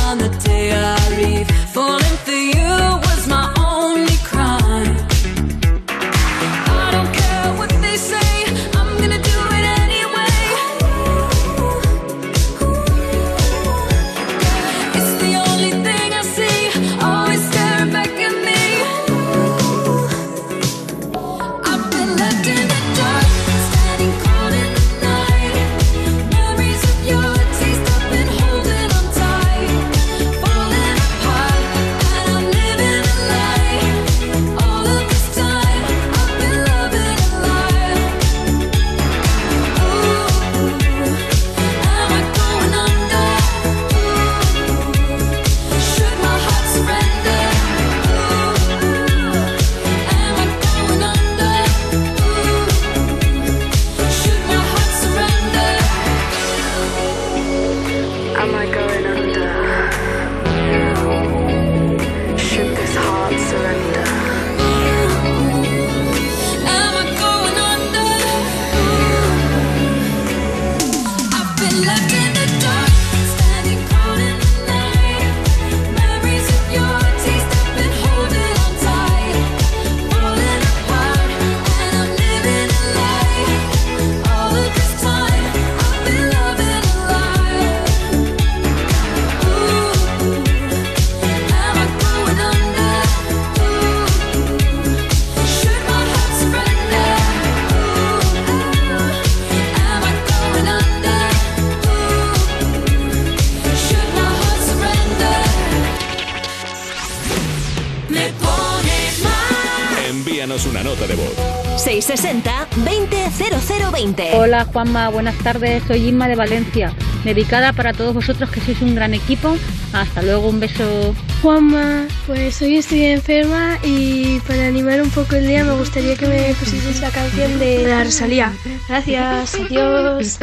660-200020.
Hola Juanma, buenas tardes. Soy Inma de Valencia. Dedicada para todos vosotros que sois un gran equipo. Hasta luego, un beso.
Juanma, pues hoy estoy enferma y para animar un poco el día me gustaría que me pusieses la canción de la Rosalía. Gracias, adiós.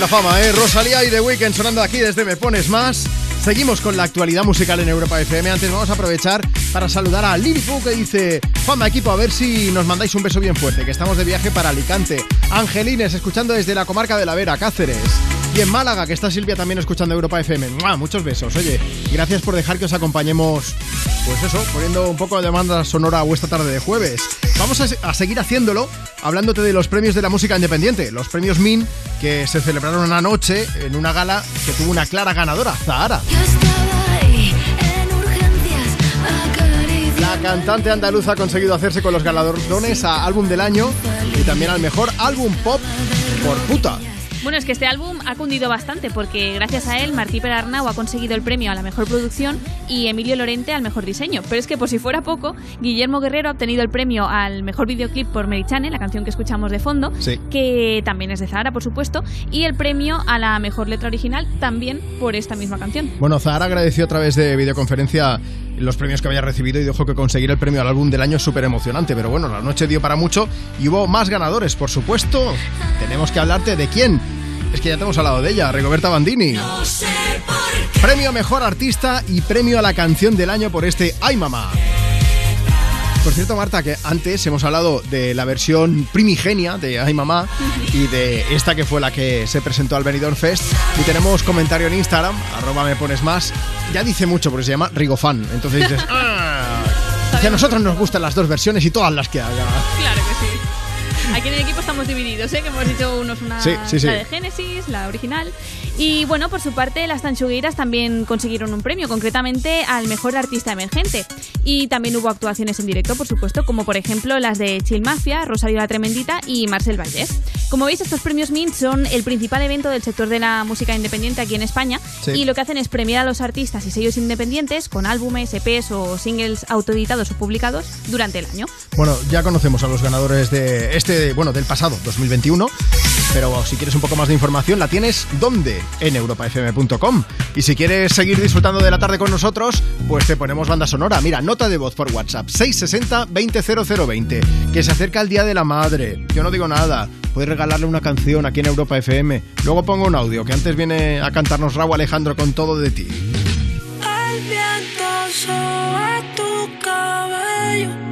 La fama,
¿eh? Rosalía y The Weeknd sonando aquí desde Me Pones Más. Seguimos con la actualidad musical en Europa FM. Antes vamos a aprovechar para saludar a Lili Fu que dice: Fama equipo, a ver si nos mandáis un beso bien fuerte, que estamos de viaje para Alicante. Angelines, escuchando desde la comarca de la Vera, Cáceres. Y en Málaga, que está Silvia también escuchando Europa FM. Muchos besos. Oye, gracias por dejar que os acompañemos, pues eso, poniendo un poco de demanda sonora a vuestra tarde de jueves. Vamos a seguir haciéndolo hablándote de los premios de la música independiente, los premios MIN que se celebraron anoche en una gala que tuvo una clara ganadora, Zahara. La cantante andaluza ha conseguido hacerse con los galardones a álbum del año y también al mejor álbum pop por puta.
Es que este álbum ha cundido bastante porque gracias a él Martí Perarnau ha conseguido el premio a la mejor producción y Emilio Lorente al mejor diseño. Pero es que por si fuera poco, Guillermo Guerrero ha obtenido el premio al mejor videoclip por Merichane, la canción que escuchamos de fondo,
Sí.
que también es de Zahara, por supuesto, y el premio a la mejor letra original también por esta misma canción.
Bueno, Zahara agradeció a través de videoconferencia los premios que había recibido y dijo que conseguir el premio al álbum del año es súper emocionante. Pero bueno, la noche dio para mucho y hubo más ganadores, por supuesto. Tenemos que hablarte de quién. Es que ya te hemos hablado de ella, Rigoberta Bandini. Premio a Mejor Artista y premio a la canción del año por este Ay Mamá. Por cierto, Marta, que antes hemos hablado de la versión primigenia de Ay Mamá y de esta que fue la que se presentó al Benidorm Fest. Y tenemos comentario en Instagram, arroba me pones más. Ya dice mucho porque se llama Rigofan. Entonces dices, (laughs) "Ah". Que a nosotros nos gustan las dos versiones y todas las que haga.
Claro que. Aquí en el equipo estamos divididos, ¿eh? que hemos dicho unos una
Sí, sí, sí.
la de Genesis, la original. Y bueno, por su parte, las Tanchugueiras también consiguieron un premio, concretamente al mejor artista emergente. Y también hubo actuaciones en directo, por supuesto, como por ejemplo las de Chill Mafia, Rosario la Tremendita y Marcel Vallés. Como veis, estos premios Mint son el principal evento del sector de la música independiente aquí en España.
Sí.
Y lo que hacen es premiar a los artistas y sellos independientes con álbumes, EPs o singles autoeditados o publicados durante el año.
Bueno, ya conocemos a los ganadores de este, bueno, del pasado 2021, pero si quieres un poco más de información, la tienes ¿dónde? En europafm.com. Y si quieres seguir disfrutando de la tarde con nosotros, pues te ponemos banda sonora. Mira, nota de voz por WhatsApp 660 200020, que se acerca el Día de la Madre. Yo no digo nada. Puedes regalarle una canción aquí en Europa FM. Luego pongo un audio, que antes viene a cantarnos Raúl Alejandro con todo de ti.
El viento tu cabello.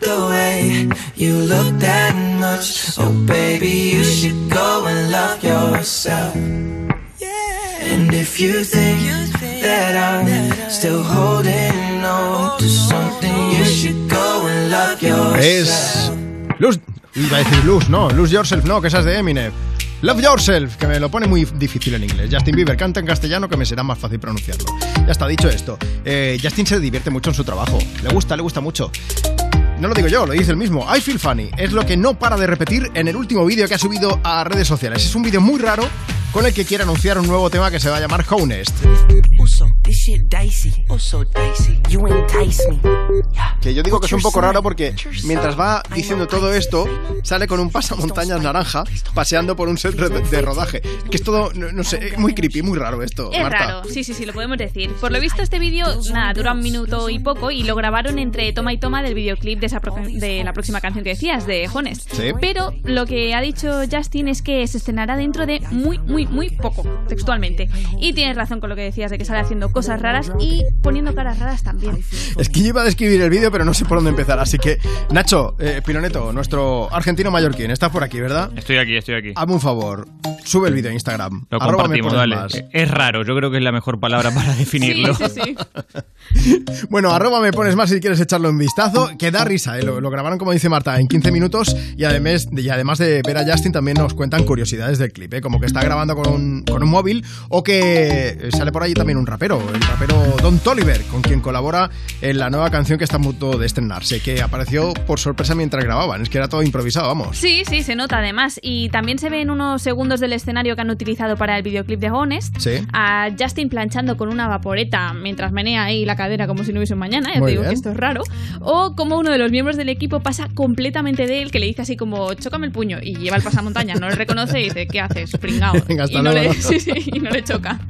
the way you look that much, oh baby, you should go and love yourself. And if you think that I'm still holding on to something, you should go and love
Es.
yourself.
Lose. Iba a decir Lose, no. Lose Yourself, no, que esa es de Eminem. Love Yourself, que me lo pone muy difícil en inglés. Justin Bieber canta en castellano, que me será más fácil pronunciarlo. Ya está dicho esto. Eh, Justin se divierte mucho en su trabajo. Le gusta, le gusta mucho. No lo digo yo, lo dice el mismo. I feel funny. Es lo que no para de repetir en el último vídeo que ha subido a redes sociales. Es un vídeo muy raro con el que quiere anunciar un nuevo tema que se va a llamar Honest.
This shit dicey. Oh, so dicey. You entice me.
Que yo digo que es un poco raro porque mientras va diciendo todo esto, sale con un pasamontañas naranja paseando por un set de, rodaje. Que es todo, no, no sé, muy creepy, muy raro esto,
Es
Marta.
raro, sí, sí, sí, lo podemos decir. Por lo visto, este vídeo, nada, dura un minuto y poco y lo grabaron entre toma y toma del videoclip de, esa de la próxima canción que decías, de Honest.
Sí.
Pero lo que ha dicho Justin es que se estrenará dentro de muy, muy, muy poco, textualmente. Y tienes razón con lo que decías de que sale haciendo cosas raras y poniendo caras raras también.
Es que yo iba a describir el vídeo, pero no sé por dónde empezar. Así que, Nacho, eh, Pironeto, nuestro argentino mallorquín, estás por aquí, ¿verdad?
Estoy aquí, estoy aquí.
Hazme un favor, sube el vídeo a Instagram.
Lo
Arroba me
compartimos,
pones
dale.
más.
Es raro, yo creo que es la mejor palabra para (laughs) definirlo.
Sí, sí, sí. (laughs)
Bueno, arroba me pones más si quieres echarle un vistazo, que da risa, ¿eh? lo, lo grabaron como dice Marta en 15 minutos y además, y además de ver a Justin también nos cuentan curiosidades del clip, ¿eh? como que está grabando con un, con un móvil o que sale por allí también un rapero, el rapero Don Toliver, con quien colabora en la nueva canción que está a punto de estrenarse, que apareció por sorpresa mientras grababan, es que era todo improvisado, vamos.
Sí, sí, se nota además. Y también se ven unos segundos del escenario que han utilizado para el videoclip de Honest.
Sí.
A Justin planchando con una vaporeta mientras menea ahí la cadera como si no hubiese un mañana. Ya te digo
bien.
que esto es raro. O como uno de los miembros del equipo pasa completamente de él, que le dice así como, chócame el puño. Y lleva el pasamontaña, no le reconoce y dice, ¿qué haces? Pringao. (laughs)
Venga,
y no
luego.
le, (laughs) sí, sí, y no le choca.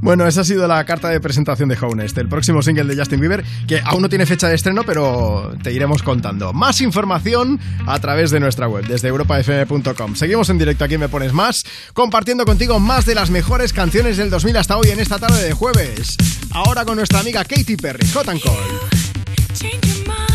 Bueno, esa ha sido la carta de presentación de Honest, el próximo single de Justin Bieber, que aún no tiene fecha de estreno, pero te iremos contando. Más información a través de nuestra web, desde europafm.com. Seguimos en directo aquí Me Pones Más, compartiendo contigo más de las mejores canciones del 2000 hasta hoy en esta tarde de jueves. Ahora con nuestra amiga Katy Perry, Hot and Cold.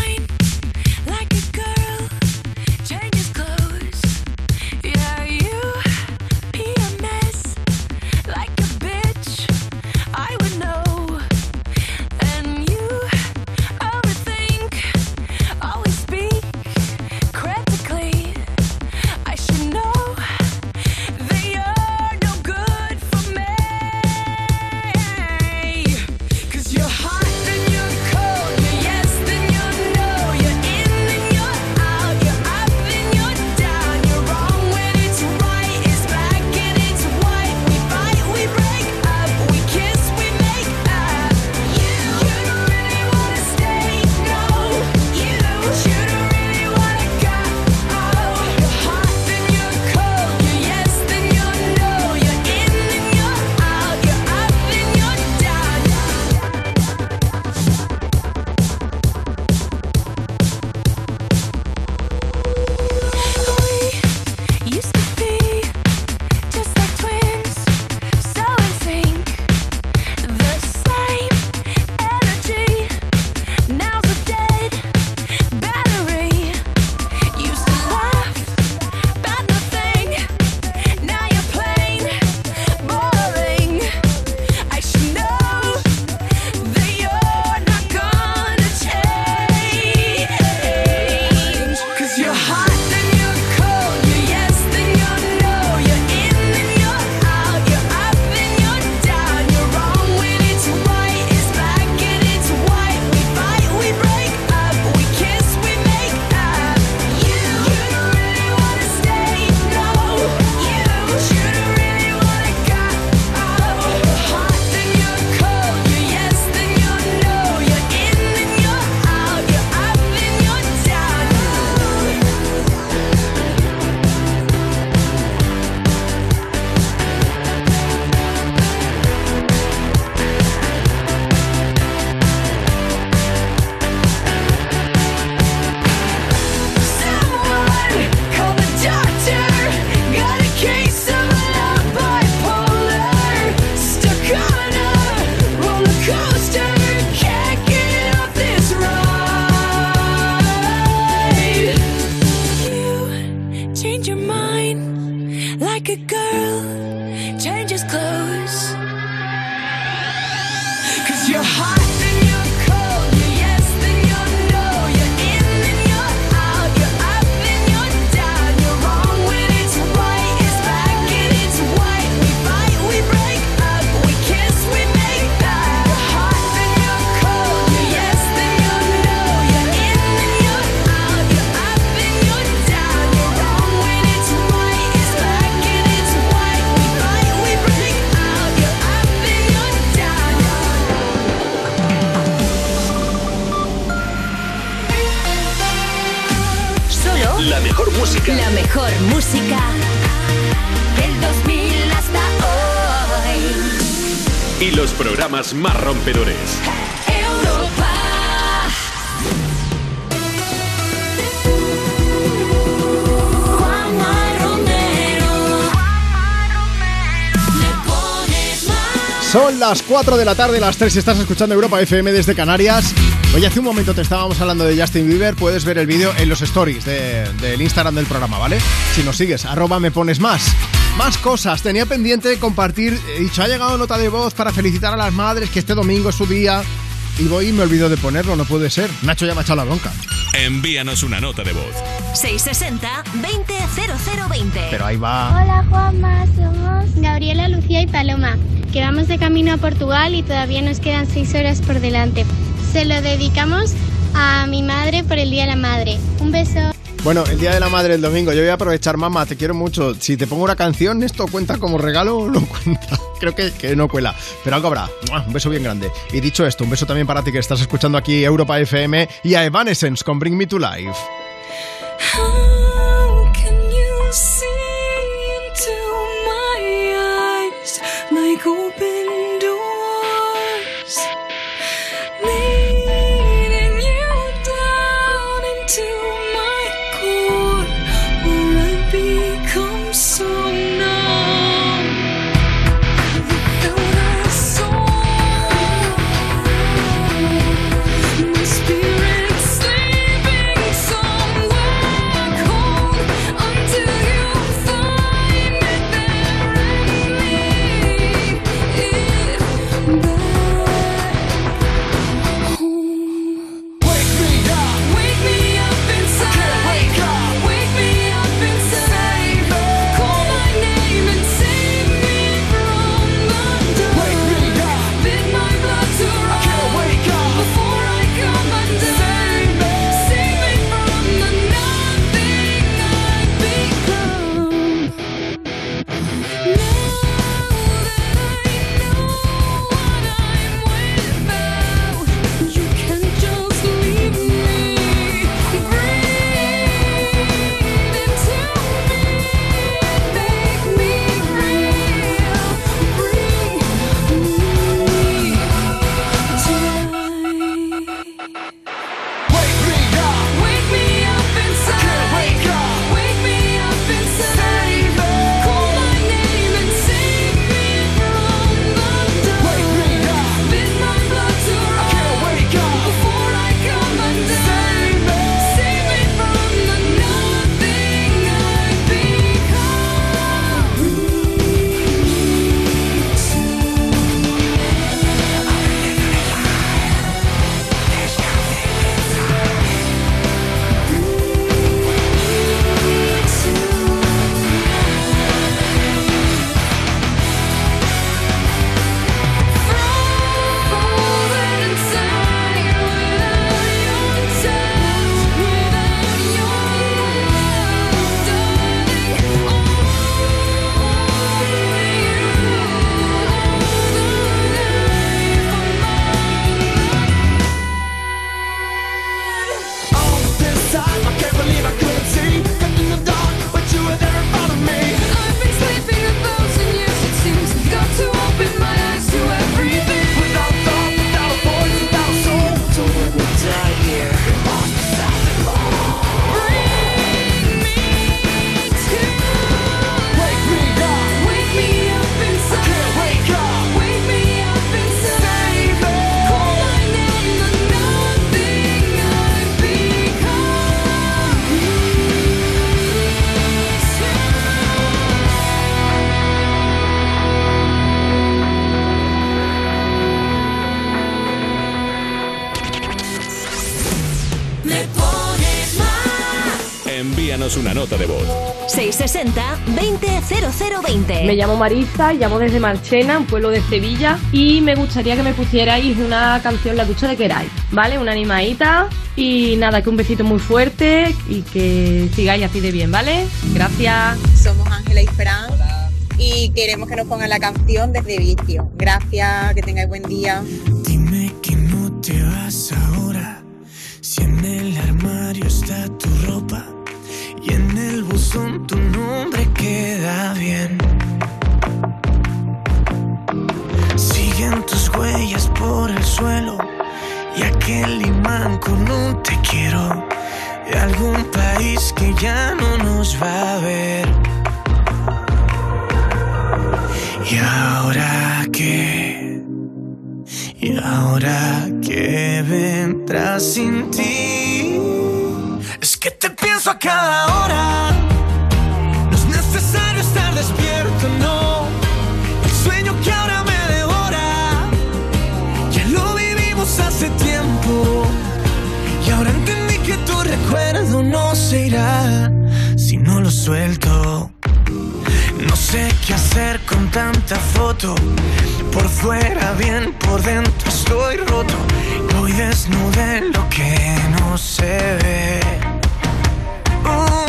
Más rompedores.
Europa. Juanma Romero. Le pones más.
Son las 4 de la tarde, las 3 si estás escuchando Europa FM desde Canarias. Oye, hace un momento te estábamos hablando de Justin Bieber, puedes ver el vídeo en los stories de- del Instagram del programa, ¿vale? Si nos sigues, arroba me pones más. Más cosas, tenía pendiente compartir, he dicho, ha llegado nota de voz para felicitar a las madres, que este domingo es su día, y voy y me olvido de ponerlo, no puede ser. Nacho ya me ha echado la bronca.
Envíanos una nota de voz.
660 200020.
Pero ahí va.
Hola Juanma, somos Gabriela, Lucía y Paloma, que vamos de camino a Portugal y todavía nos quedan seis horas por delante. Se lo dedicamos a mi madre por el Día de la Madre. Un beso.
Bueno, el Día de la Madre el domingo, yo voy a aprovechar, mamá, te quiero mucho. Si te pongo una canción, ¿esto cuenta como regalo o no cuenta? (laughs) Creo que, que no cuela, pero algo habrá. Un beso bien grande. Y dicho esto, un beso también para ti que estás escuchando aquí Europa FM y a Evanescence con Bring Me to Life.
660-200020.
Me llamo Marisa, llamo desde Marchena, un pueblo de Sevilla, y me gustaría que me pusierais una canción, la que ustedes queráis, ¿vale? Una animadita, y nada, que un besito muy fuerte y que sigáis así de bien, ¿vale? Gracias.
Somos Ángela y Fran y queremos que nos pongan la canción desde vicio. Gracias, que tengáis buen día.
Algún país que ya no nos va a ver. ¿Y ahora qué? ¿Y ahora qué vendrá sin ti? No sé qué hacer con tanta foto. Por fuera bien, por dentro estoy roto. Voy desnudo en lo que no se ve. Oh,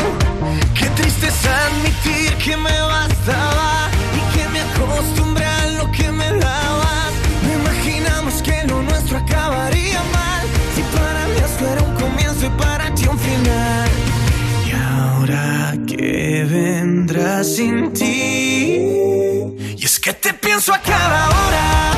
qué triste es admitir que me bastaba y que me acostumbré a lo que me dabas. No imaginamos que lo nuestro acabaría mal. Si para mí esto era un comienzo y para ti un final. Y ahora que vendrá sin ti. Y es que te pienso a cada hora.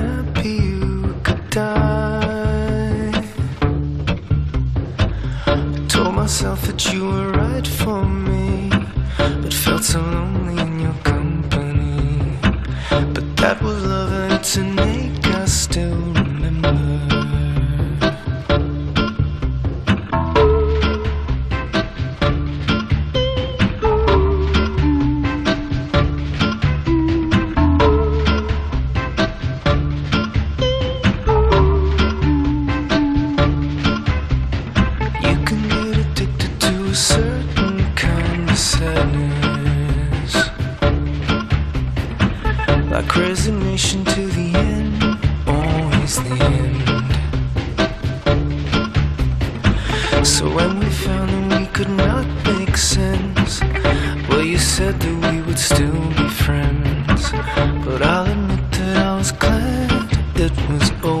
So when we found that we could not make sense, well, you said that we would still be friends. But I'll admit that I was glad it was over.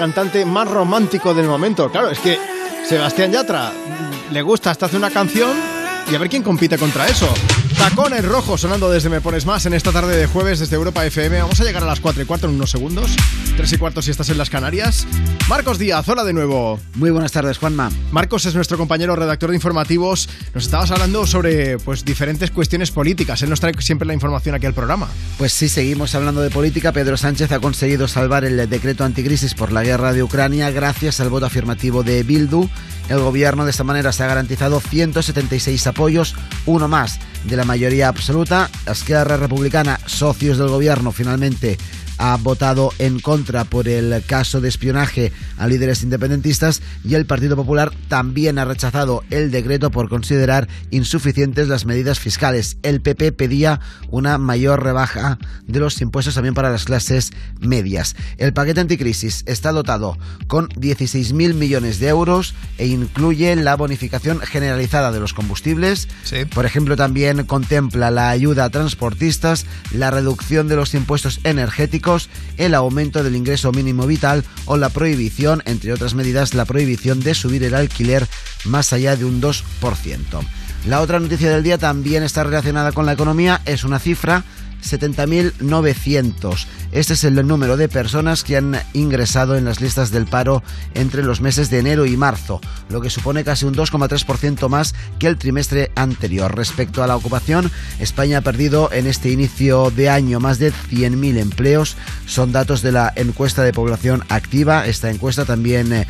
cantante más romántico del momento. Claro, es que Sebastián Yatra le gusta hasta hace una canción y a ver quién compite contra eso. Tacones rojos sonando desde Me Pones Más en esta tarde de jueves desde Europa FM. Vamos a llegar a las 4 y cuarto en unos segundos. 3 y cuarto si estás en las Canarias. Marcos Díaz, hola de nuevo.
Muy buenas tardes, Juanma.
Marcos es nuestro compañero redactor de informativos. Nos estabas hablando sobre pues diferentes cuestiones políticas. Él nos trae siempre la información aquí al programa.
Pues sí, seguimos hablando de política. Pedro Sánchez ha conseguido salvar el decreto anticrisis por la guerra de Ucrania gracias al voto afirmativo de Bildu. El gobierno de esta manera se ha garantizado 176 apoyos, uno más de la mayoría absoluta. Esquerra Republicana, socios del gobierno, finalmente ha votado en contra por el caso de espionaje a líderes independentistas y el Partido Popular también ha rechazado el decreto por considerar insuficientes las medidas fiscales. El PP pedía una mayor rebaja de los impuestos también para las clases medias. El paquete anticrisis está dotado con 16.000 millones de euros e incluye la bonificación generalizada de los combustibles. Por ejemplo, también contempla la ayuda a transportistas, la reducción de los impuestos energéticos, el aumento del ingreso mínimo vital o la prohibición, entre otras medidas, la prohibición de subir el alquiler más allá de un 2%. La otra noticia del día también está relacionada con la economía, es una cifra 70.900. Este es el número de personas que han ingresado en las listas del paro entre los meses de enero y marzo, lo que supone casi un 2,3% más que el trimestre anterior. Respecto a la ocupación, España ha perdido en este inicio de año más de 100.000 empleos. Son datos de la encuesta de población activa. Esta encuesta también eh,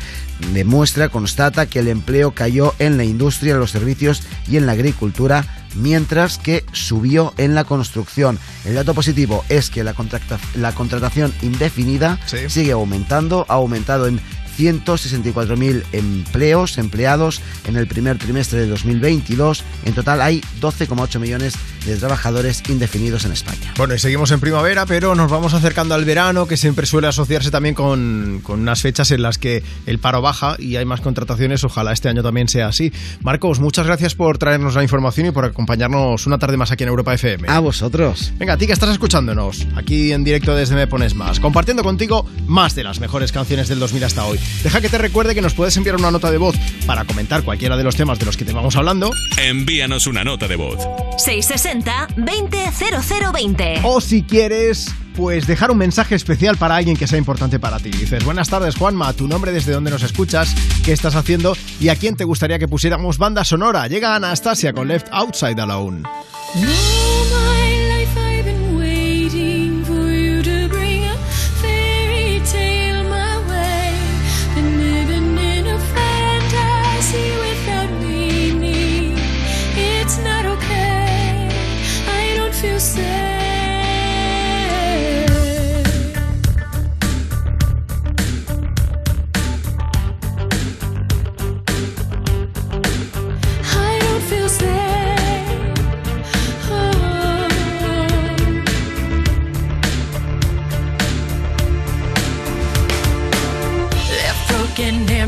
demuestra, constata que el empleo cayó en la industria, los servicios y en la agricultura mientras que subió en la construcción. El dato positivo es que la, contrata- la contratación indefinida sigue aumentando, ha aumentado en 164.000 empleos, empleados en el primer trimestre de 2022. En total hay 12,8 millones de trabajadores indefinidos en España.
Bueno, y seguimos en primavera, pero nos vamos acercando al verano, que siempre suele asociarse también con, con unas fechas en las que el paro baja y hay más contrataciones. Ojalá este año también sea así. Marcos, muchas gracias por traernos la información y por acompañarnos una tarde más aquí en Europa FM.
A vosotros.
Venga, a ti que estás escuchándonos, aquí en directo desde Me Pones Más, compartiendo contigo más de las mejores canciones del 2000 hasta hoy. Deja que te recuerde que nos puedes enviar una nota de voz para comentar cualquiera de los temas de los que te vamos hablando.
Envíanos una nota de voz.
660-200020.
O si quieres, pues dejar un mensaje especial para alguien que sea importante para ti. Dices, buenas tardes Juanma, tu nombre desde donde nos escuchas, qué estás haciendo y a quién te gustaría que pusiéramos banda sonora. Llega Anastasia con Left Outside Alone.
All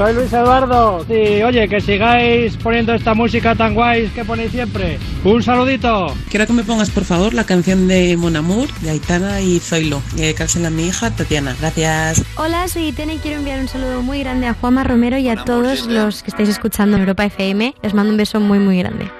Soy Luis Eduardo. Sí, oye, que sigáis poniendo esta música tan guay que ponéis siempre. Un saludito.
Quiero que me pongas por favor la canción de Mon Amour, de Aitana y Zoilo, que cársela a mi hija Tatiana. Gracias.
Hola, soy Itena y quiero enviar un saludo muy grande a Juanma Romero y a todos los que estáis escuchando en Europa FM. Les mando un beso muy, muy grande.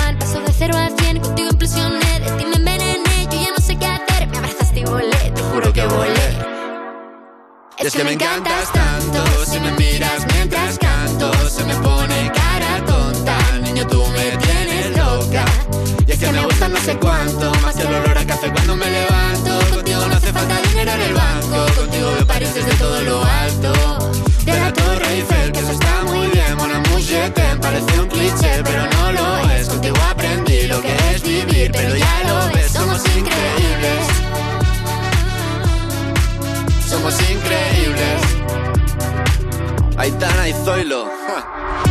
paso de cero a cien, contigo implosioné, de ti me envenené, yo ya no sé qué hacer, me abrazaste y volé, te juro que volé.
Es que me encantas tanto Si me miras mientras canto Se me pone cara tonta. Niño, tú me tienes loca. Y es que me gusta no sé cuánto Más que el olor a café cuando me levanto. Contigo no hace falta dinero en el banco Contigo veo París desde todo lo alto. De la Torre Eiffel, Parece un cliché Pero no lo es, contigo aprendí lo que es vivir Pero ya lo ves, somos increíbles somos increíbles. Aitana y Zoilo. ja. (laughs)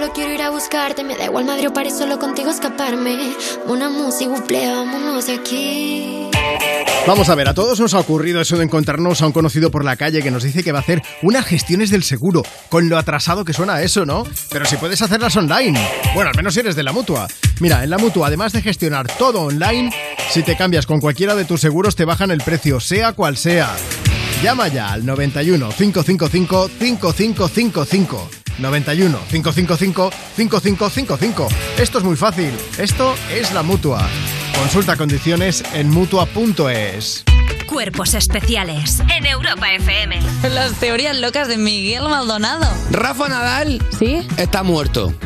solo quiero ir a buscarte, me da igual Madrid o París, solo contigo escaparme. Una música, vámonos aquí.
Vamos a ver, a todos nos ha ocurrido eso de encontrarnos a un conocido por la calle que nos dice que va a hacer unas gestiones del seguro, con lo atrasado que suena eso, ¿no? Pero si puedes hacerlas online. Bueno, al menos si eres de la mutua. Mira, en la mutua, además de gestionar todo online, si te cambias con cualquiera de tus seguros, te bajan el precio, sea cual sea. Llama ya al 91 555 5555. 91 555 5555. Esto es muy fácil. Esto es la mutua. Consulta condiciones en mutua.es.
Cuerpos especiales en Europa FM.
Las teorías locas de Miguel Maldonado.
Rafa Nadal
¿Sí?
está muerto. (laughs)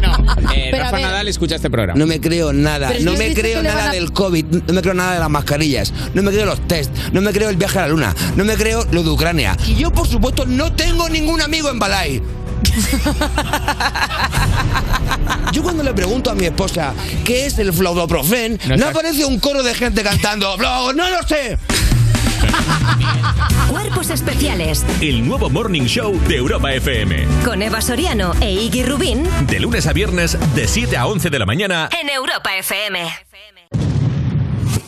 Pero
Eh,
a
Rafa
ver-
Nadal escucha este programa. No me creo nada.
Pero si
No me creo
que le
nada
van a-
del COVID. No me creo nada de las mascarillas. No me creo los test. No me creo el viaje a la luna. No me creo lo de Ucrania. Y yo, por supuesto, no tengo ningún amigo en Balai. (laughs) Yo cuando le pregunto a mi esposa qué es el flaudoprofen, no, aparece un coro de gente cantando "Flau- ¡No lo sé! (laughs)
Cuerpos especiales
El nuevo Morning Show de Europa FM.
con Eva Soriano e Iggy Rubín
De lunes a viernes, de 7 a 11 de la mañana.
en Europa FM.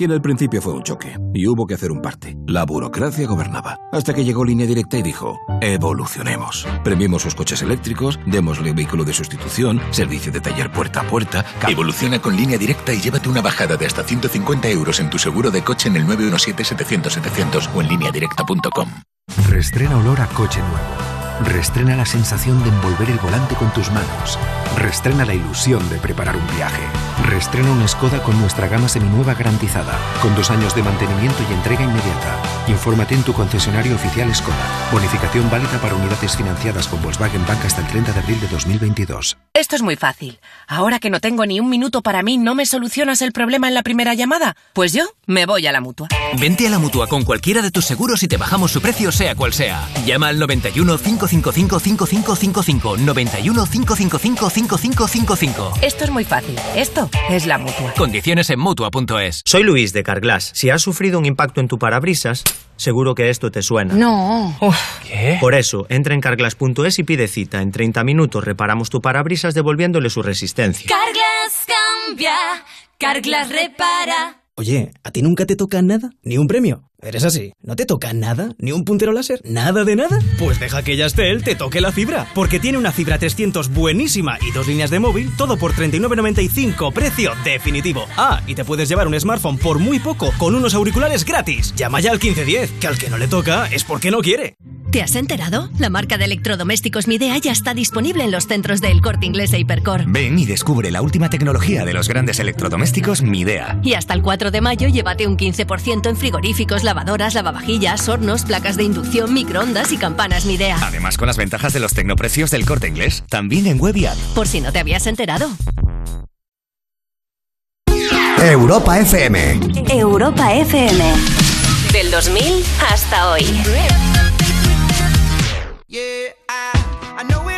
Y en el principio fue un choque, y hubo que hacer un parte. La burocracia gobernaba. Hasta que llegó Línea Directa y dijo, evolucionemos. Premiemos sus coches eléctricos, démosle vehículo de sustitución, servicio de taller puerta a puerta. Evoluciona con Línea Directa y llévate una bajada de hasta 150 euros en tu seguro de coche en el 917-700-700 o en lineadirecta.com.
Restrena olor a coche nuevo. Restrena la sensación de envolver el volante con tus manos. Restrena la ilusión de preparar un viaje. Restrena una Skoda con nuestra gama seminueva garantizada, con dos años de mantenimiento y entrega inmediata. Infórmate en tu concesionario oficial Skoda. Bonificación válida para unidades financiadas con Volkswagen Bank hasta el 30 de abril de 2022.
Este
Esto es muy fácil. Ahora que no tengo ni un minuto para mí, ¿no me solucionas el problema en la primera llamada? Pues yo me voy a la mutua.
Vente a la mutua con cualquiera de tus seguros y te bajamos su precio, sea cual sea. Llama al 91 555 5555. 91 555 5555.
Esto es muy fácil. Esto es la mutua.
Condiciones en mutua.es.
Soy Luis de Carglass. Si has sufrido un impacto en tu parabrisas, seguro que esto te suena.
No.
¿Qué? Por eso, entra en carglass.es y pide cita. En 30 minutos reparamos tu parabrisas devolviéndole su resistencia.
Carglass cambia, Carglass repara.
Oye, ¿a ti nunca te toca nada? ¿Ni un premio? ¿Eres así? ¿No te toca nada? ¿Ni un puntero láser? ¿Nada de nada? Pues deja que Yastel te toque la fibra, porque tiene una fibra 300 buenísima y dos líneas de móvil, todo por 39.95, precio definitivo. Ah, y te puedes llevar un smartphone por muy poco, con unos auriculares gratis. Llama ya al 1510, que al que no le toca es porque no quiere.
¿Te has enterado? La marca de electrodomésticos Midea ya está disponible en los centros del Corte Inglés e Hipercor.
Ven y descubre la última tecnología de los grandes electrodomésticos Midea.
Y hasta el 4 de mayo llévate un 15% en frigoríficos, lavadoras, lavavajillas, hornos, placas de inducción, microondas y campanas Midea.
Además con las ventajas de los tecnoprecios del corte inglés, también en web y app.
Por si no te habías enterado.
Europa FM.
Europa FM. Del 2000 hasta hoy.
Yeah, I, I know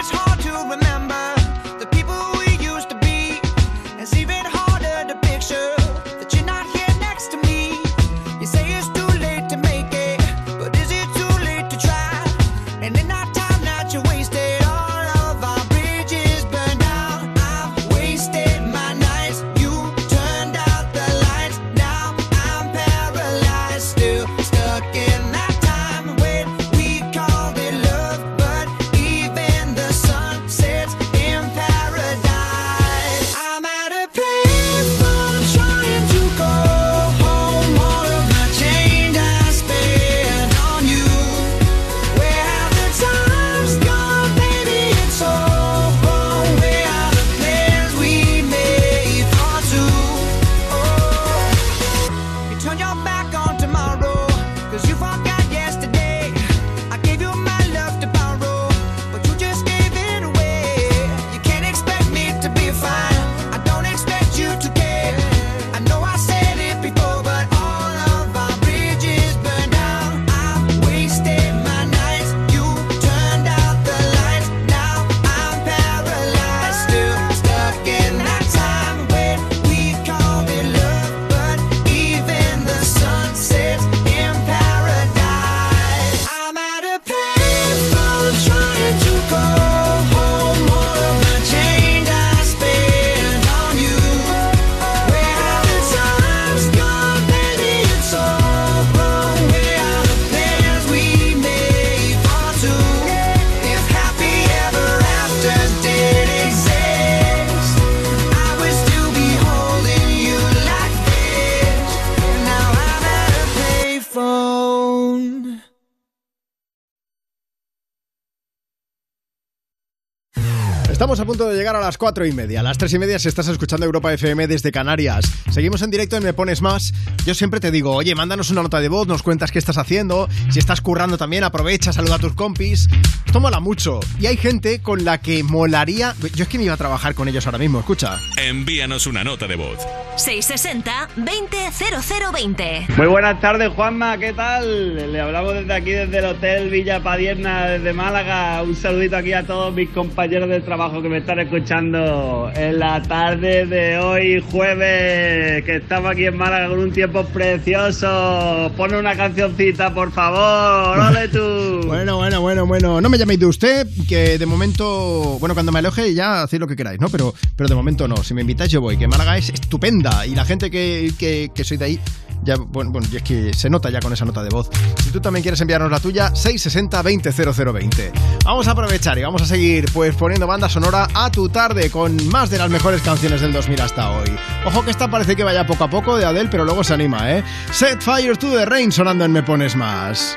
Estamos a punto de llegar a las cuatro y media. A las tres y media si estás escuchando Europa FM desde Canarias. Seguimos en directo en Me Pones Más. Yo siempre te digo, oye, mándanos una nota de voz, nos cuentas qué estás haciendo. Si estás currando también, aprovecha, saluda a tus compis. Esto mola mucho. Y hay gente con la que molaría... Yo es que me iba a trabajar con ellos ahora mismo, escucha.
Envíanos una nota de voz.
660-200020.
Muy buenas tardes, Juanma, ¿qué tal? Le hablamos desde aquí, desde el Hotel Villa Padierna, desde Málaga. Un saludito aquí a todos mis compañeros de trabajo que me están escuchando en la tarde de hoy, jueves, que estamos aquí en Málaga con un tiempo precioso. Pone una cancioncita, por favor, (laughs) ¡ole tú!
Bueno, bueno, bueno, bueno. No me llaméis de usted, que de momento... Bueno, cuando me aloje ya hacéis lo que queráis, ¿no? Pero, pero de momento no. Si me invitáis yo voy, que Málaga es estupenda. Y la gente que, que, que soy de ahí... Ya, bueno, bueno, y es que se nota ya con esa nota de voz. Si tú también quieres enviarnos la tuya, 660-200020. Vamos a aprovechar y vamos a seguir pues poniendo banda sonora a tu tarde con más de las mejores canciones del 2000 hasta hoy. Ojo que esta parece que vaya poco a poco de Adele, pero luego se anima, ¿eh? Set Fire to the Rain sonando en Me Pones Más.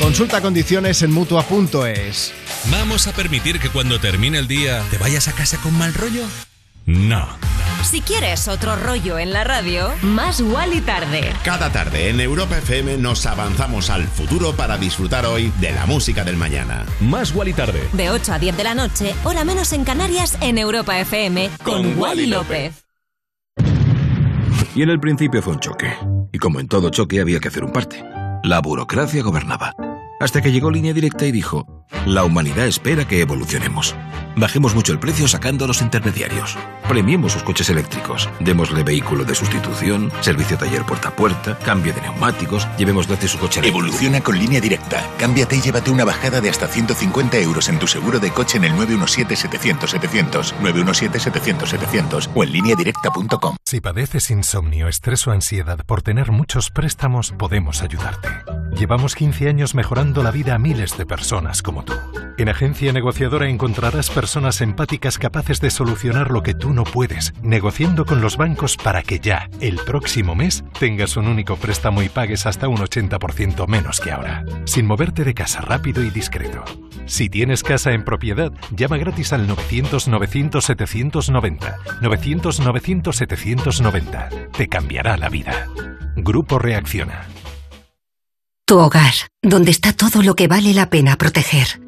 Consulta condiciones en mutua.es.
¿Vamos a permitir que cuando termine el día te vayas a casa con mal rollo? No.
Si quieres otro rollo en la radio, más y tarde.
Cada tarde en Europa FM nos avanzamos al futuro para disfrutar hoy de la música del mañana.
Más y tarde.
De 8 a 10 de la noche, hora menos en Canarias, en Europa FM, con, Wally López.
Y en el principio fue un choque. Y como en todo choque había que hacer un parte. La burocracia gobernaba. Hasta que llegó Línea Directa y dijo, la humanidad espera que evolucionemos. Bajemos mucho el precio sacando a los intermediarios. Premiemos sus coches eléctricos. Démosle vehículo de sustitución, servicio taller puerta a puerta, cambio de neumáticos, llevemos gratis su coche eléctrico.
Evoluciona con línea directa. Cámbiate y llévate una bajada de hasta 150 euros en tu seguro de coche en el 917-700-700, 917-700-700 o en lineadirecta.com.
Si padeces insomnio, estrés o ansiedad por tener muchos préstamos, podemos ayudarte. Llevamos 15 años mejorando la vida a miles de personas como como tú. En Agencia Negociadora encontrarás personas empáticas capaces de solucionar lo que tú no puedes, negociando con los bancos para que ya, el próximo mes, tengas un único préstamo y pagues hasta un 80% menos que ahora, sin moverte de casa rápido y discreto. Si tienes casa en propiedad, llama gratis al 900-900-790. 900-900-790. Te cambiará la vida. Grupo Reacciona.
Tu hogar, donde está todo lo que vale la pena proteger.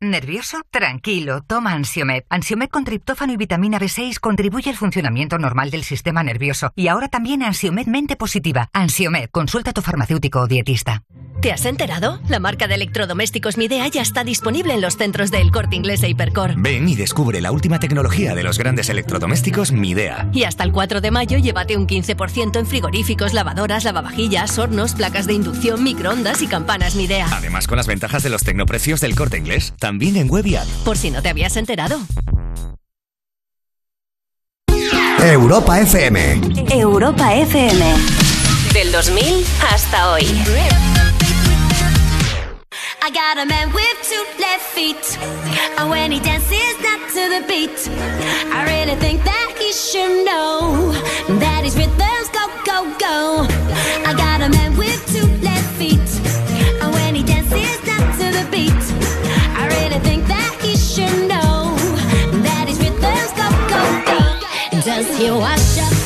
¿Nervioso? Tranquilo, toma Ansiomed. Ansiomed con triptófano y vitamina B6 contribuye al funcionamiento normal del sistema nervioso. Y ahora también Ansiomed mente positiva. Ansiomed, consulta a tu farmacéutico o dietista.
¿Te has enterado? La marca de electrodomésticos Midea ya está disponible en los centros del Corte Inglés e Hipercor.
Ven y descubre la última tecnología de los grandes electrodomésticos Midea.
Y hasta el 4 de mayo llévate un 15% en frigoríficos, lavadoras, lavavajillas, hornos, placas de inducción, microondas y campanas Midea.
Además con las ventajas de los tecnoprecios del corte inglés, también en web y app.
Por si no te habías enterado.
Europa FM.
Europa FM. Del 2000 hasta hoy.
I got a man with two left feet. And when he dances not to the beat, I really think that he should know that his rhythms go, go, go. I got a man with two left feet. And when he dances not to the beat, Does he wash up?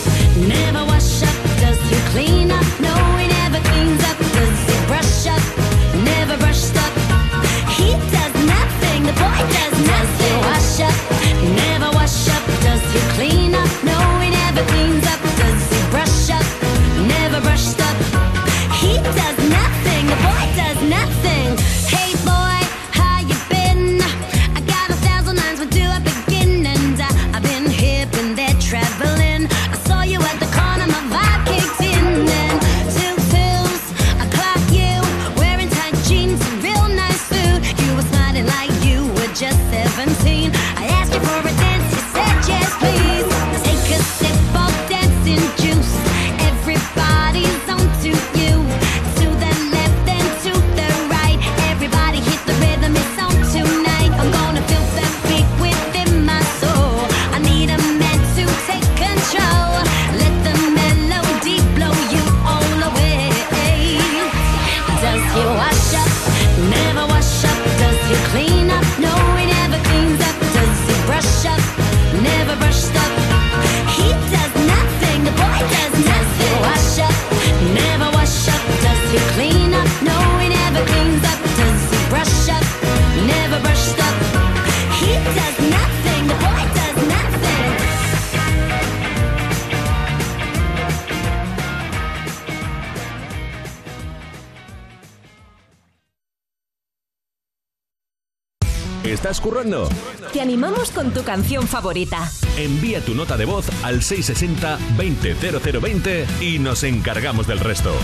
Te animamos con tu canción favorita.
Envía tu nota de voz al 660-200020 y nos encargamos del resto.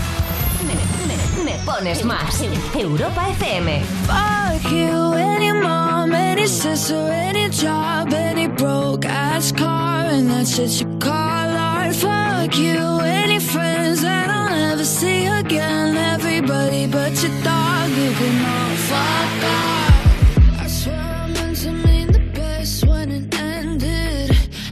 Me, me- me pones más. Europa FM.
Fuck you, any mom, any sister, any job, any broke ass car, and that's it you call art. Fuck you, any friends that I'll never see again. Everybody but your dog, you can all fuck off.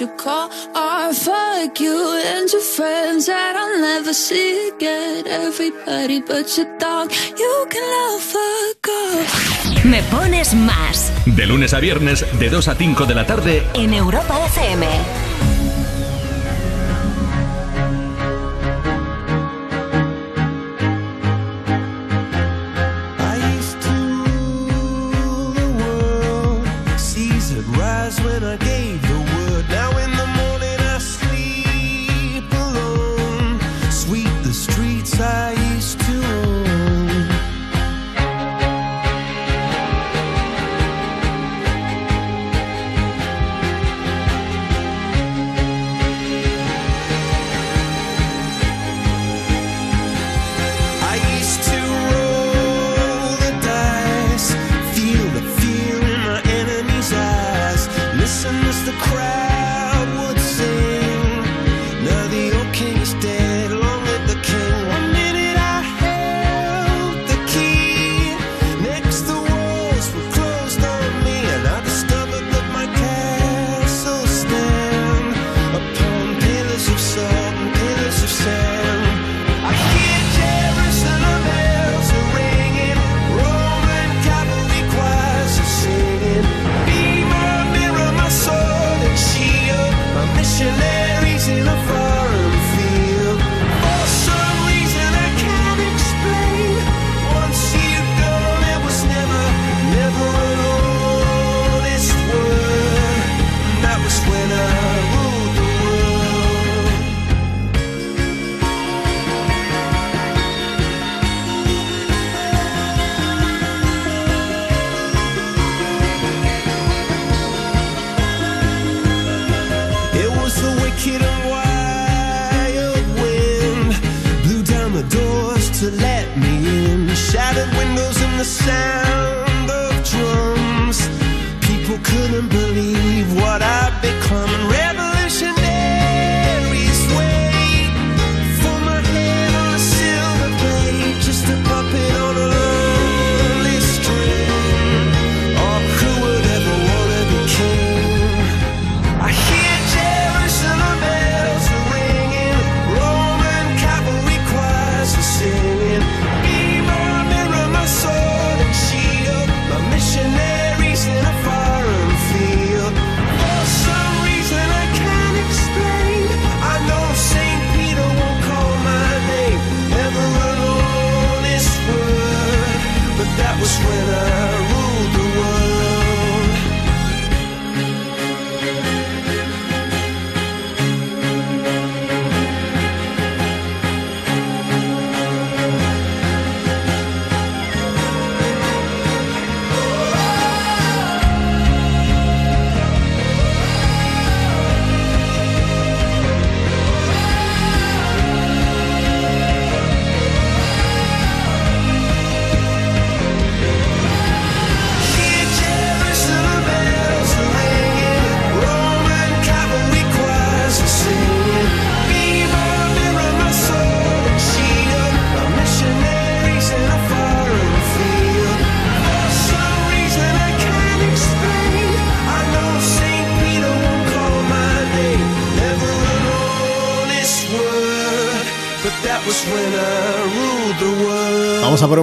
you call fuck you friends that I'll never see again. Everybody but you can.
Me pones más.
De lunes a viernes, de 2 a 5 de la tarde.
En Europa FM.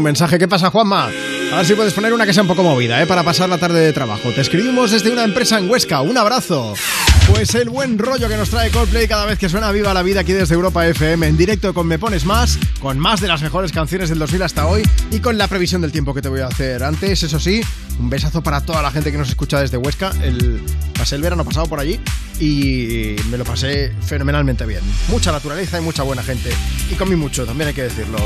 un mensaje. ¿Qué pasa, Juanma? A ver si puedes poner una que sea un poco movida, ¿eh? Para pasar la tarde de trabajo. Te escribimos desde una empresa en Huesca. Un abrazo. Pues el buen rollo que nos trae Coldplay cada vez que suena Viva la Vida aquí desde Europa FM, en directo con Me Pones Más, con más de las mejores canciones del 2000 hasta hoy y con la previsión del tiempo que te voy a hacer. Antes, eso sí, un besazo para toda la gente que nos escucha desde Huesca. El, pasé el verano pasado por allí y me lo pasé fenomenalmente bien. Mucha naturaleza y mucha buena gente. Y comí mucho, también hay que decirlo.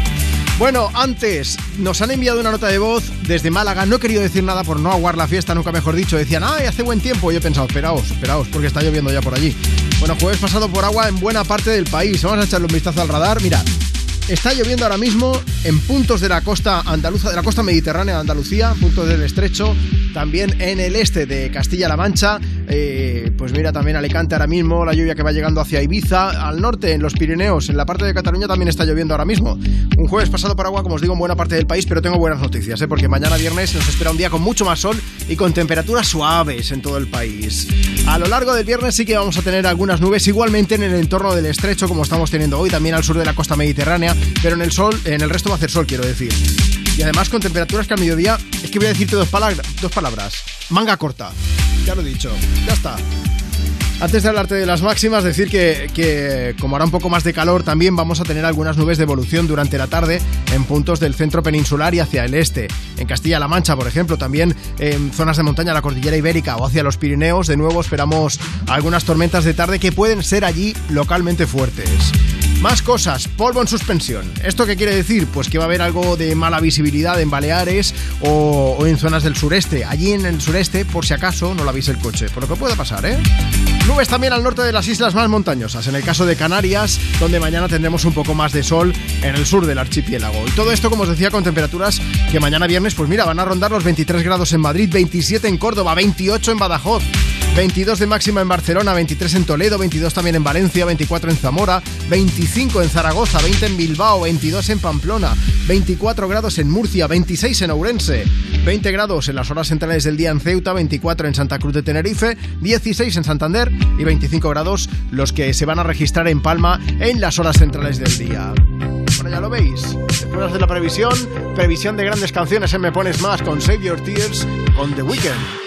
Bueno, antes nos han enviado una nota de voz desde Málaga. No he querido decir nada por no aguar la fiesta, nunca mejor dicho. Decían, ay, hace buen tiempo. Y he pensado, esperaos, esperaos, porque está lloviendo ya por allí. Bueno, jueves pasado por agua en buena parte del país. Vamos a echarle un vistazo al radar. Mira, Está lloviendo ahora mismo en puntos de la costa andaluza, de la costa mediterránea de Andalucía, puntos del estrecho, también en el este de Castilla-La Mancha. eh, pues mira, también Alicante ahora mismo, la lluvia que va llegando hacia Ibiza, al norte, en los Pirineos, en la parte de Cataluña también está lloviendo ahora mismo. Un jueves pasado por agua, como os digo, en buena parte del país, pero tengo buenas noticias, ¿eh? porque mañana viernes nos espera un día con mucho más sol y con temperaturas suaves en todo el país. A lo largo del viernes sí que vamos a tener algunas nubes, igualmente en el entorno del estrecho, como estamos teniendo hoy, también al sur de la costa mediterránea, pero en el sol, en el resto va a hacer sol, quiero decir. Y además con temperaturas que al mediodía, es que voy a decirte dos, dos palabras. Manga corta. Ya lo he dicho. Ya está. Antes de hablarte de las máximas, decir que, que, como hará un poco más de calor, también vamos a tener algunas nubes de evolución durante la tarde en puntos del centro peninsular y hacia el este. En Castilla-La Mancha, por ejemplo, también en zonas de montaña, la cordillera ibérica o hacia los Pirineos, de nuevo esperamos algunas tormentas de tarde que pueden ser allí localmente fuertes. Más cosas, polvo en suspensión. ¿Esto qué quiere decir? Pues que va a haber algo de mala visibilidad en Baleares o, en zonas del sureste. Allí en el sureste, por si acaso, no la veis el coche. Por lo que puede pasar, ¿eh? Nubes también al norte de las islas más montañosas. En el caso de Canarias, donde mañana tendremos un poco más de sol en el sur del archipiélago. Y todo esto, como os decía, con temperaturas que mañana viernes, pues mira, van a rondar los 23 grados en Madrid, 27 en Córdoba, 28 en Badajoz. 22 de máxima en Barcelona, 23 en Toledo, 22 también en Valencia, 24 en Zamora, 25 en Zaragoza, 20 en Bilbao, 22 en Pamplona, 24 grados en Murcia, 26 en Ourense, 20 grados en las horas centrales del día en Ceuta, 24 en Santa Cruz de Tenerife, 16 en Santander y 25 grados los que se van a registrar en Palma en las horas centrales del día. Bueno, ya lo veis. Después de la previsión, previsión de grandes canciones en Me Pones Más con Save Your Tears con The Weeknd.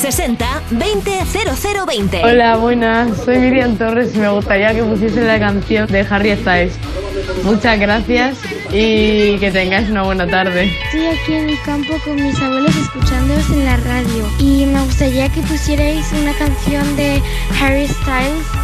660-200020.
Hola, buenas. Soy Miriam Torres y me gustaría que pusiese la canción de Harry Styles. Muchas gracias y que tengáis una buena tarde.
Estoy aquí en mi campo con mis abuelos escuchándoos en la radio y me gustaría que pusierais una canción de Harry Styles.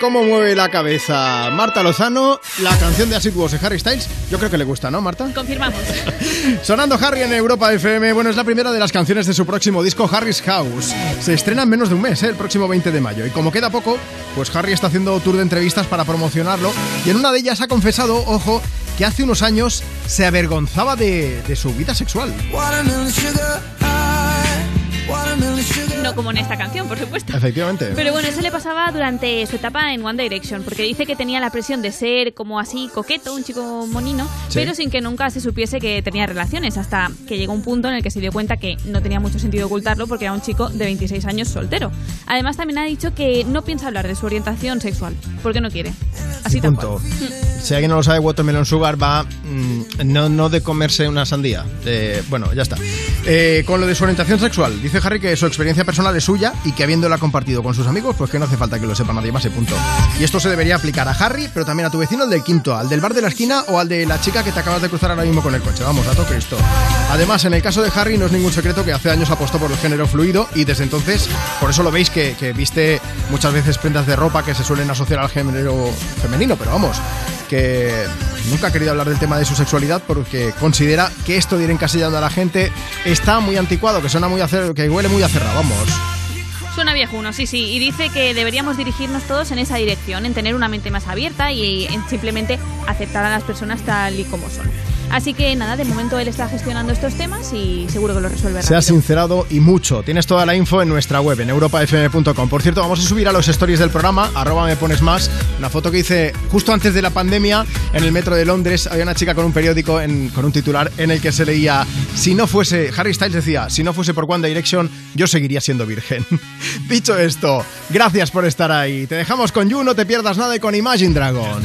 Cómo mueve la cabeza Marta Lozano, la canción de Acid Was de Harry Styles, yo creo que le gusta, ¿no, Marta?
Confirmamos. (laughs)
Sonando Harry en Europa FM, bueno, es la primera de las canciones de su próximo disco Harry's House. Se estrena en menos de un mes, ¿eh? el próximo 20 de mayo. Y como queda poco, pues Harry está haciendo tour de entrevistas para promocionarlo. Y en una de ellas ha confesado, ojo, que hace unos años se avergonzaba de, de su vida sexual.
Watermelon sugar.
No como en esta canción, por supuesto.
Efectivamente.
Pero bueno, eso le pasaba durante su etapa en One Direction, porque dice que tenía la presión de ser como así coqueto, un chico monino,
Sí.
pero sin que nunca se supiese que tenía relaciones, hasta que llegó un punto en el que se dio cuenta que no tenía mucho sentido ocultarlo porque era un chico de 26 años soltero. Además, también ha dicho que no piensa hablar de su orientación sexual, porque no quiere. Así
Punto. Si alguien no lo sabe, Watermelon Sugar va mm, no, no de comerse una sandía. de- bueno, ya está. Eh, con lo de su orientación sexual, dice Harry que su experiencia personal es suya y que habiéndola compartido con sus amigos, pues que no hace falta que lo sepa nadie más, y punto. Y esto se debería aplicar a Harry, pero también a tu vecino, el del quinto, al del bar de la esquina o al de la chica que te acabas de cruzar ahora mismo con el coche. Vamos, todo Cristo. Además, en el caso de Harry no es ningún secreto que hace años apostó por el género fluido y desde entonces, por eso lo veis que, que viste muchas veces prendas de ropa que se suelen asociar al género femenino, pero vamos, que nunca ha querido hablar del tema de su sexualidad porque considera que esto de ir encasillando a la gente está muy anticuado, que suena muy a que huele muy a cerrado, vamos.
Suena viejuno, sí, sí, y dice que deberíamos dirigirnos todos en esa dirección, en tener una mente más abierta y en simplemente aceptar a las personas tal y como son. Así que nada, de momento él está gestionando estos temas y seguro que lo resuelve
Se ha sincerado y mucho. Tienes toda la info en nuestra web, en europafm.com. Por cierto, vamos a subir a los stories del programa, arroba me pones más, una foto que hice justo antes de la pandemia en el metro de Londres. Había una chica con un periódico, en- con un titular en el que se leía, si no fuese, Harry Styles decía, si no fuese por One Direction, yo seguiría siendo virgen. (laughs) Dicho esto, gracias por estar ahí. Te dejamos con You, no te pierdas nada y con Imagine Dragons.